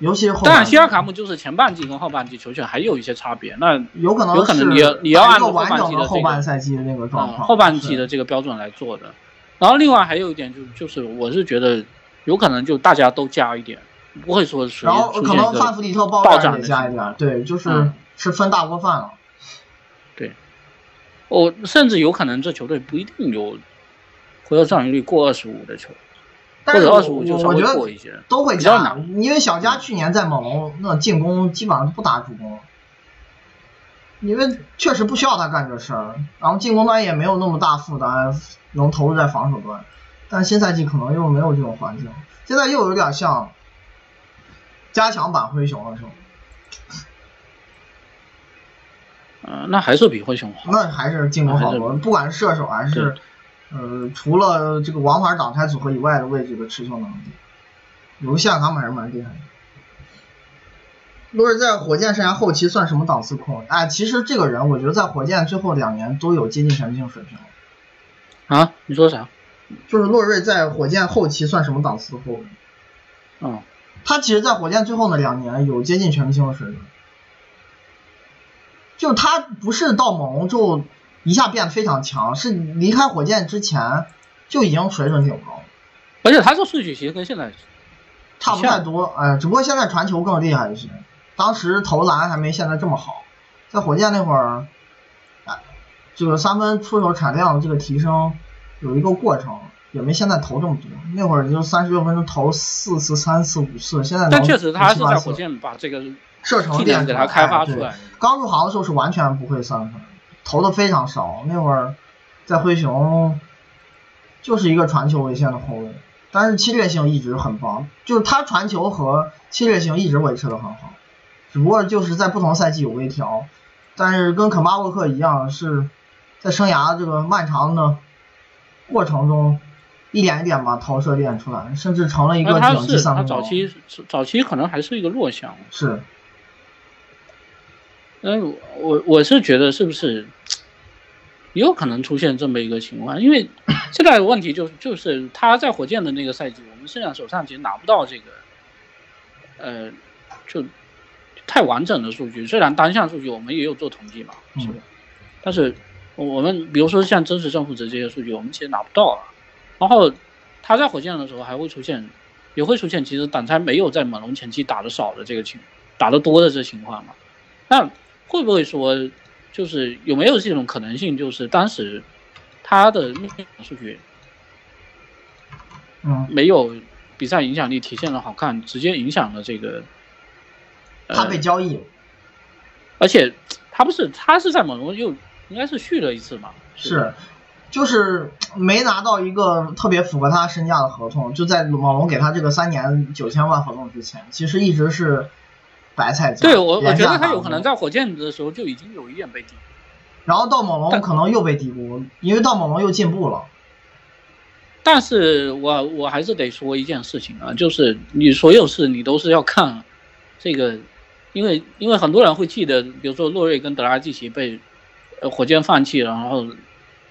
尤其是后。当然，西尔卡姆就是前半季跟后半季球权还有一些差别，那有可能有可能你要你要按照完整的后半赛季的那个状况，后半季的这个标准来做的。然后另外还有一点就就是我是觉得有可能就大家都加一点，不会说然后可能范弗里特暴涨也加一点，对，就是是分大锅饭了。对，我甚至有可能这球队不一定有回合占有率过二十五的球。但是二十五就稍微过一些，都会加，因为小加去年在猛龙那进攻基本上不打主攻，因为确实不需要他干这事儿，然后进攻端也没有那么大负担，能投入在防守端。但新赛季可能又没有这种环境，现在又有点像加强版灰熊了，是吗？嗯，那还是比灰熊好。那还是进攻好多，不管是射手还是。呃，除了这个王牌挡拆组合以外的位置的持球能力，有个西亚卡姆还是蛮厉害的。洛瑞在火箭生涯后期算什么档次控？哎，其实这个人我觉得在火箭最后两年都有接近全明星水平。啊？你说啥？就是洛瑞在火箭后期算什么档次的后卫？嗯，他其实，在火箭最后那两年有接近全明星的水平。就他不是到猛龙之后。一下变得非常强，是离开火箭之前就已经水准挺高，而且他这数据其实跟现在差不太多，哎，只不过现在传球更厉害一些。当时投篮还没现在这么好，在火箭那会儿，哎，这个三分出手产量的这个提升有一个过程，也没现在投这么多。那会儿就三十六分钟投四次、三次、五次，现在但确实他是在火箭把这个射程点给他开发出来。刚入行的时候是完全不会三分。投的非常少，那会儿在灰熊就是一个传球为先的后卫，但是侵略性一直很棒，就是他传球和侵略性一直维持的很好，只不过就是在不同赛季有微调，但是跟肯巴沃克一样，是在生涯这个漫长的过程中一点一点把投射练出来，甚至成了一个顶级三分他早期早期可能还是一个弱项，是。嗯，我我是觉得是不是也有可能出现这么一个情况？因为 现在的问题就就是他在火箭的那个赛季，我们现在手上其实拿不到这个，呃，就太完整的数据。虽然单项数据我们也有做统计嘛，是吧？但是我们比如说像真实正负值这些数据，我们其实拿不到了。然后他在火箭的时候还会出现，也会出现其实挡拆没有在猛龙前期打的少的这个情，打的多的这情况嘛？那会不会说，就是有没有这种可能性？就是当时他的数据，嗯，没有比赛影响力体现的好看，直接影响了这个。他被交易，而且他不是他是在猛龙又应该是续了一次嘛？是，就是没拿到一个特别符合他身价的合同，就在猛龙给他这个三年九千万合同之前，其实一直是。白菜对我，我觉得他有可能在火箭的时候就已经有一点被低估，然后到猛龙可能又被低估，因为到猛龙又进步了。但是我我还是得说一件事情啊，就是你所有事你都是要看这个，因为因为很多人会记得，比如说洛瑞跟德拉季奇被呃火箭放弃了，然后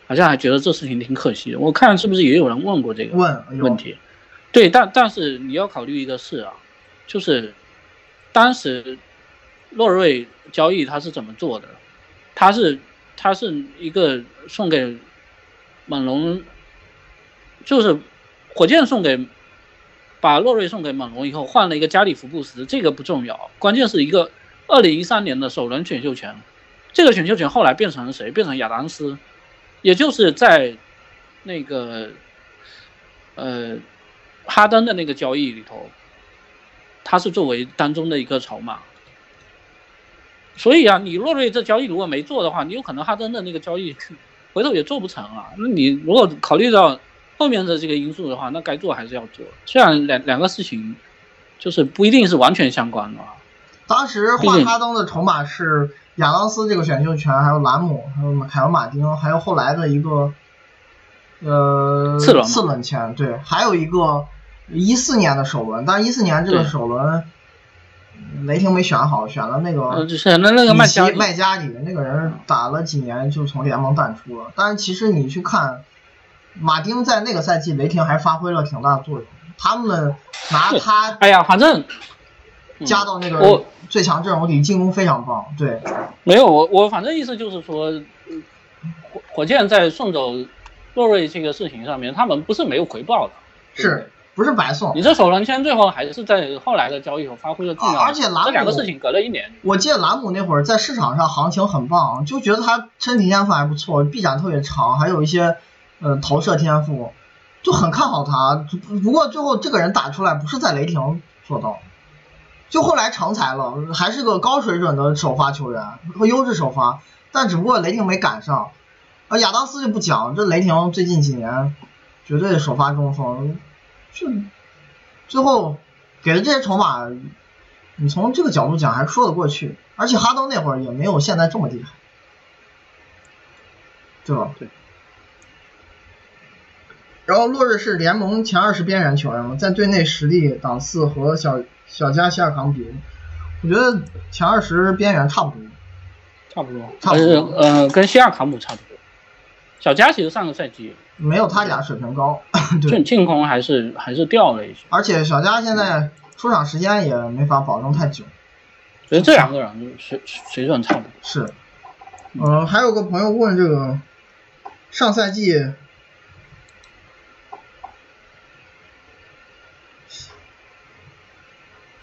好像还觉得这事情挺可惜的。我看是不是也有人问过这个问问题？对，但但是你要考虑一个事啊，就是。当时，洛瑞交易他是怎么做的？他是他是一个送给猛龙，就是火箭送给把洛瑞送给猛龙以后，换了一个加里福布斯，这个不重要，关键是一个二零一三年的首轮选秀权，这个选秀权后来变成了谁？变成亚当斯，也就是在那个呃哈登的那个交易里头。他是作为当中的一个筹码，所以啊，你洛瑞这交易如果没做的话，你有可能哈登的那个交易回头也做不成啊。那你如果考虑到后面的这个因素的话，那该做还是要做。虽然两两个事情就是不一定是完全相关的。当时换哈登的筹码是亚当斯这个选秀权，还有兰姆，还有凯文马丁，还有后来的一个呃次轮次轮签，对，还有一个。一四年的首轮，但是一四年这个首轮，雷霆没选好，选了那个选了那个麦加麦加里那个人，打了几年就从联盟淡出了。但是其实你去看，马丁在那个赛季雷霆还发挥了挺大的作用，他们拿他哎呀，反正嗯加到那个最强阵容里，进攻非常棒。对，没有我我反正意思就是说，呃火火箭在送走洛瑞这个事情上面，他们不是没有回报的，是不是白送？你这首轮签最后还是在后来的交易中发挥了重要，啊而且兰姆这两个事情隔了一年，我记得兰姆那会儿在市场上行情很棒，就觉得他身体天赋还不错，臂展特别长，还有一些呃投射天赋，就很看好他。不过最后这个人打出来不是在雷霆做到，就后来成才了，还是个高水准的首发球员和优质首发，但只不过雷霆没赶上。啊，亚当斯就不讲，这雷霆最近几年绝对首发中锋，就最后给的这些筹码，你从这个角度讲还说得过去。而且哈登那会儿也没有现在这么厉害，对吧？对。然后落日是联盟前二十边缘球员嘛，在队内实力档次和小小加西亚康比，我觉得前二十边缘差不多。差不多，差不多呃呃，跟西亚卡姆差不多。小加其实上个赛季没有他俩水平高，对进，进攻还是还是掉了一些，而且小加现在出场时间也没法保证太久。所以这两个人水水准差不多。是，呃，还有个朋友问这个上赛季，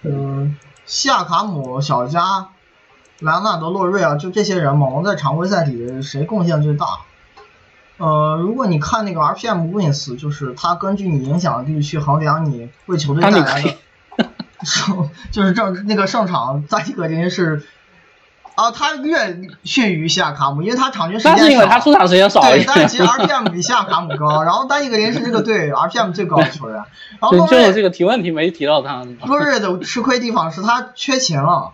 嗯，西亚卡姆、小加、莱昂纳德、洛瑞啊，就这些人，猛龙在常规赛里谁贡献最大？呃，如果你看那个 RPM wins，就是他根据你影响力去衡量你为球队带来的胜，就是正那个胜场，扎基格林是，啊，他略逊于西亚卡姆，因为他场均时间但少。是因为他出场时间少对，但是其实 RPM 比西亚卡姆高，然后丹尼格林是这个队 RPM 最高的球员，然后就洛瑞就有这个提问题没提到他。洛瑞的吃亏地方是他缺勤了，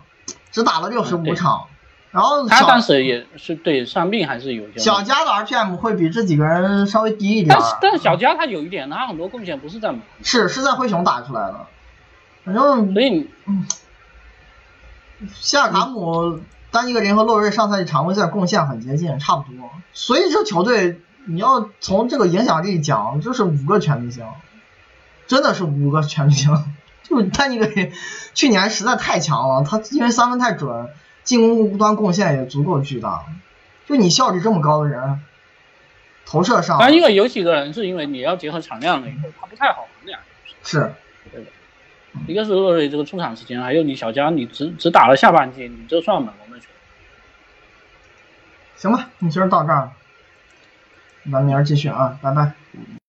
只打了六十五场，然后他当小时也是对伤病还是有些。小加的 RPM 会比这几个人稍微低一点，但是但是小加他有一点，他很多贡献不是在是是在灰熊打出来的，反正所以嗯西亚卡姆、丹尼格林和洛瑞上赛季常规赛贡献很接近，差不多。所以这球队你要从这个影响力讲，就是五个全明星，真的是五个全明星。就是丹尼格林去年实在太强了，他因为三分太准，进攻端贡献也足够巨大。就你效率这么高的人，投射上但因为有几个人是因为你要结合产量的一个，他不太好衡量。是对的一个是洛瑞这个出场时间，还有你小加你只只打了下半季，你这算猛龙的球员。行吧，你今儿到这儿，咱明儿继续啊，拜拜。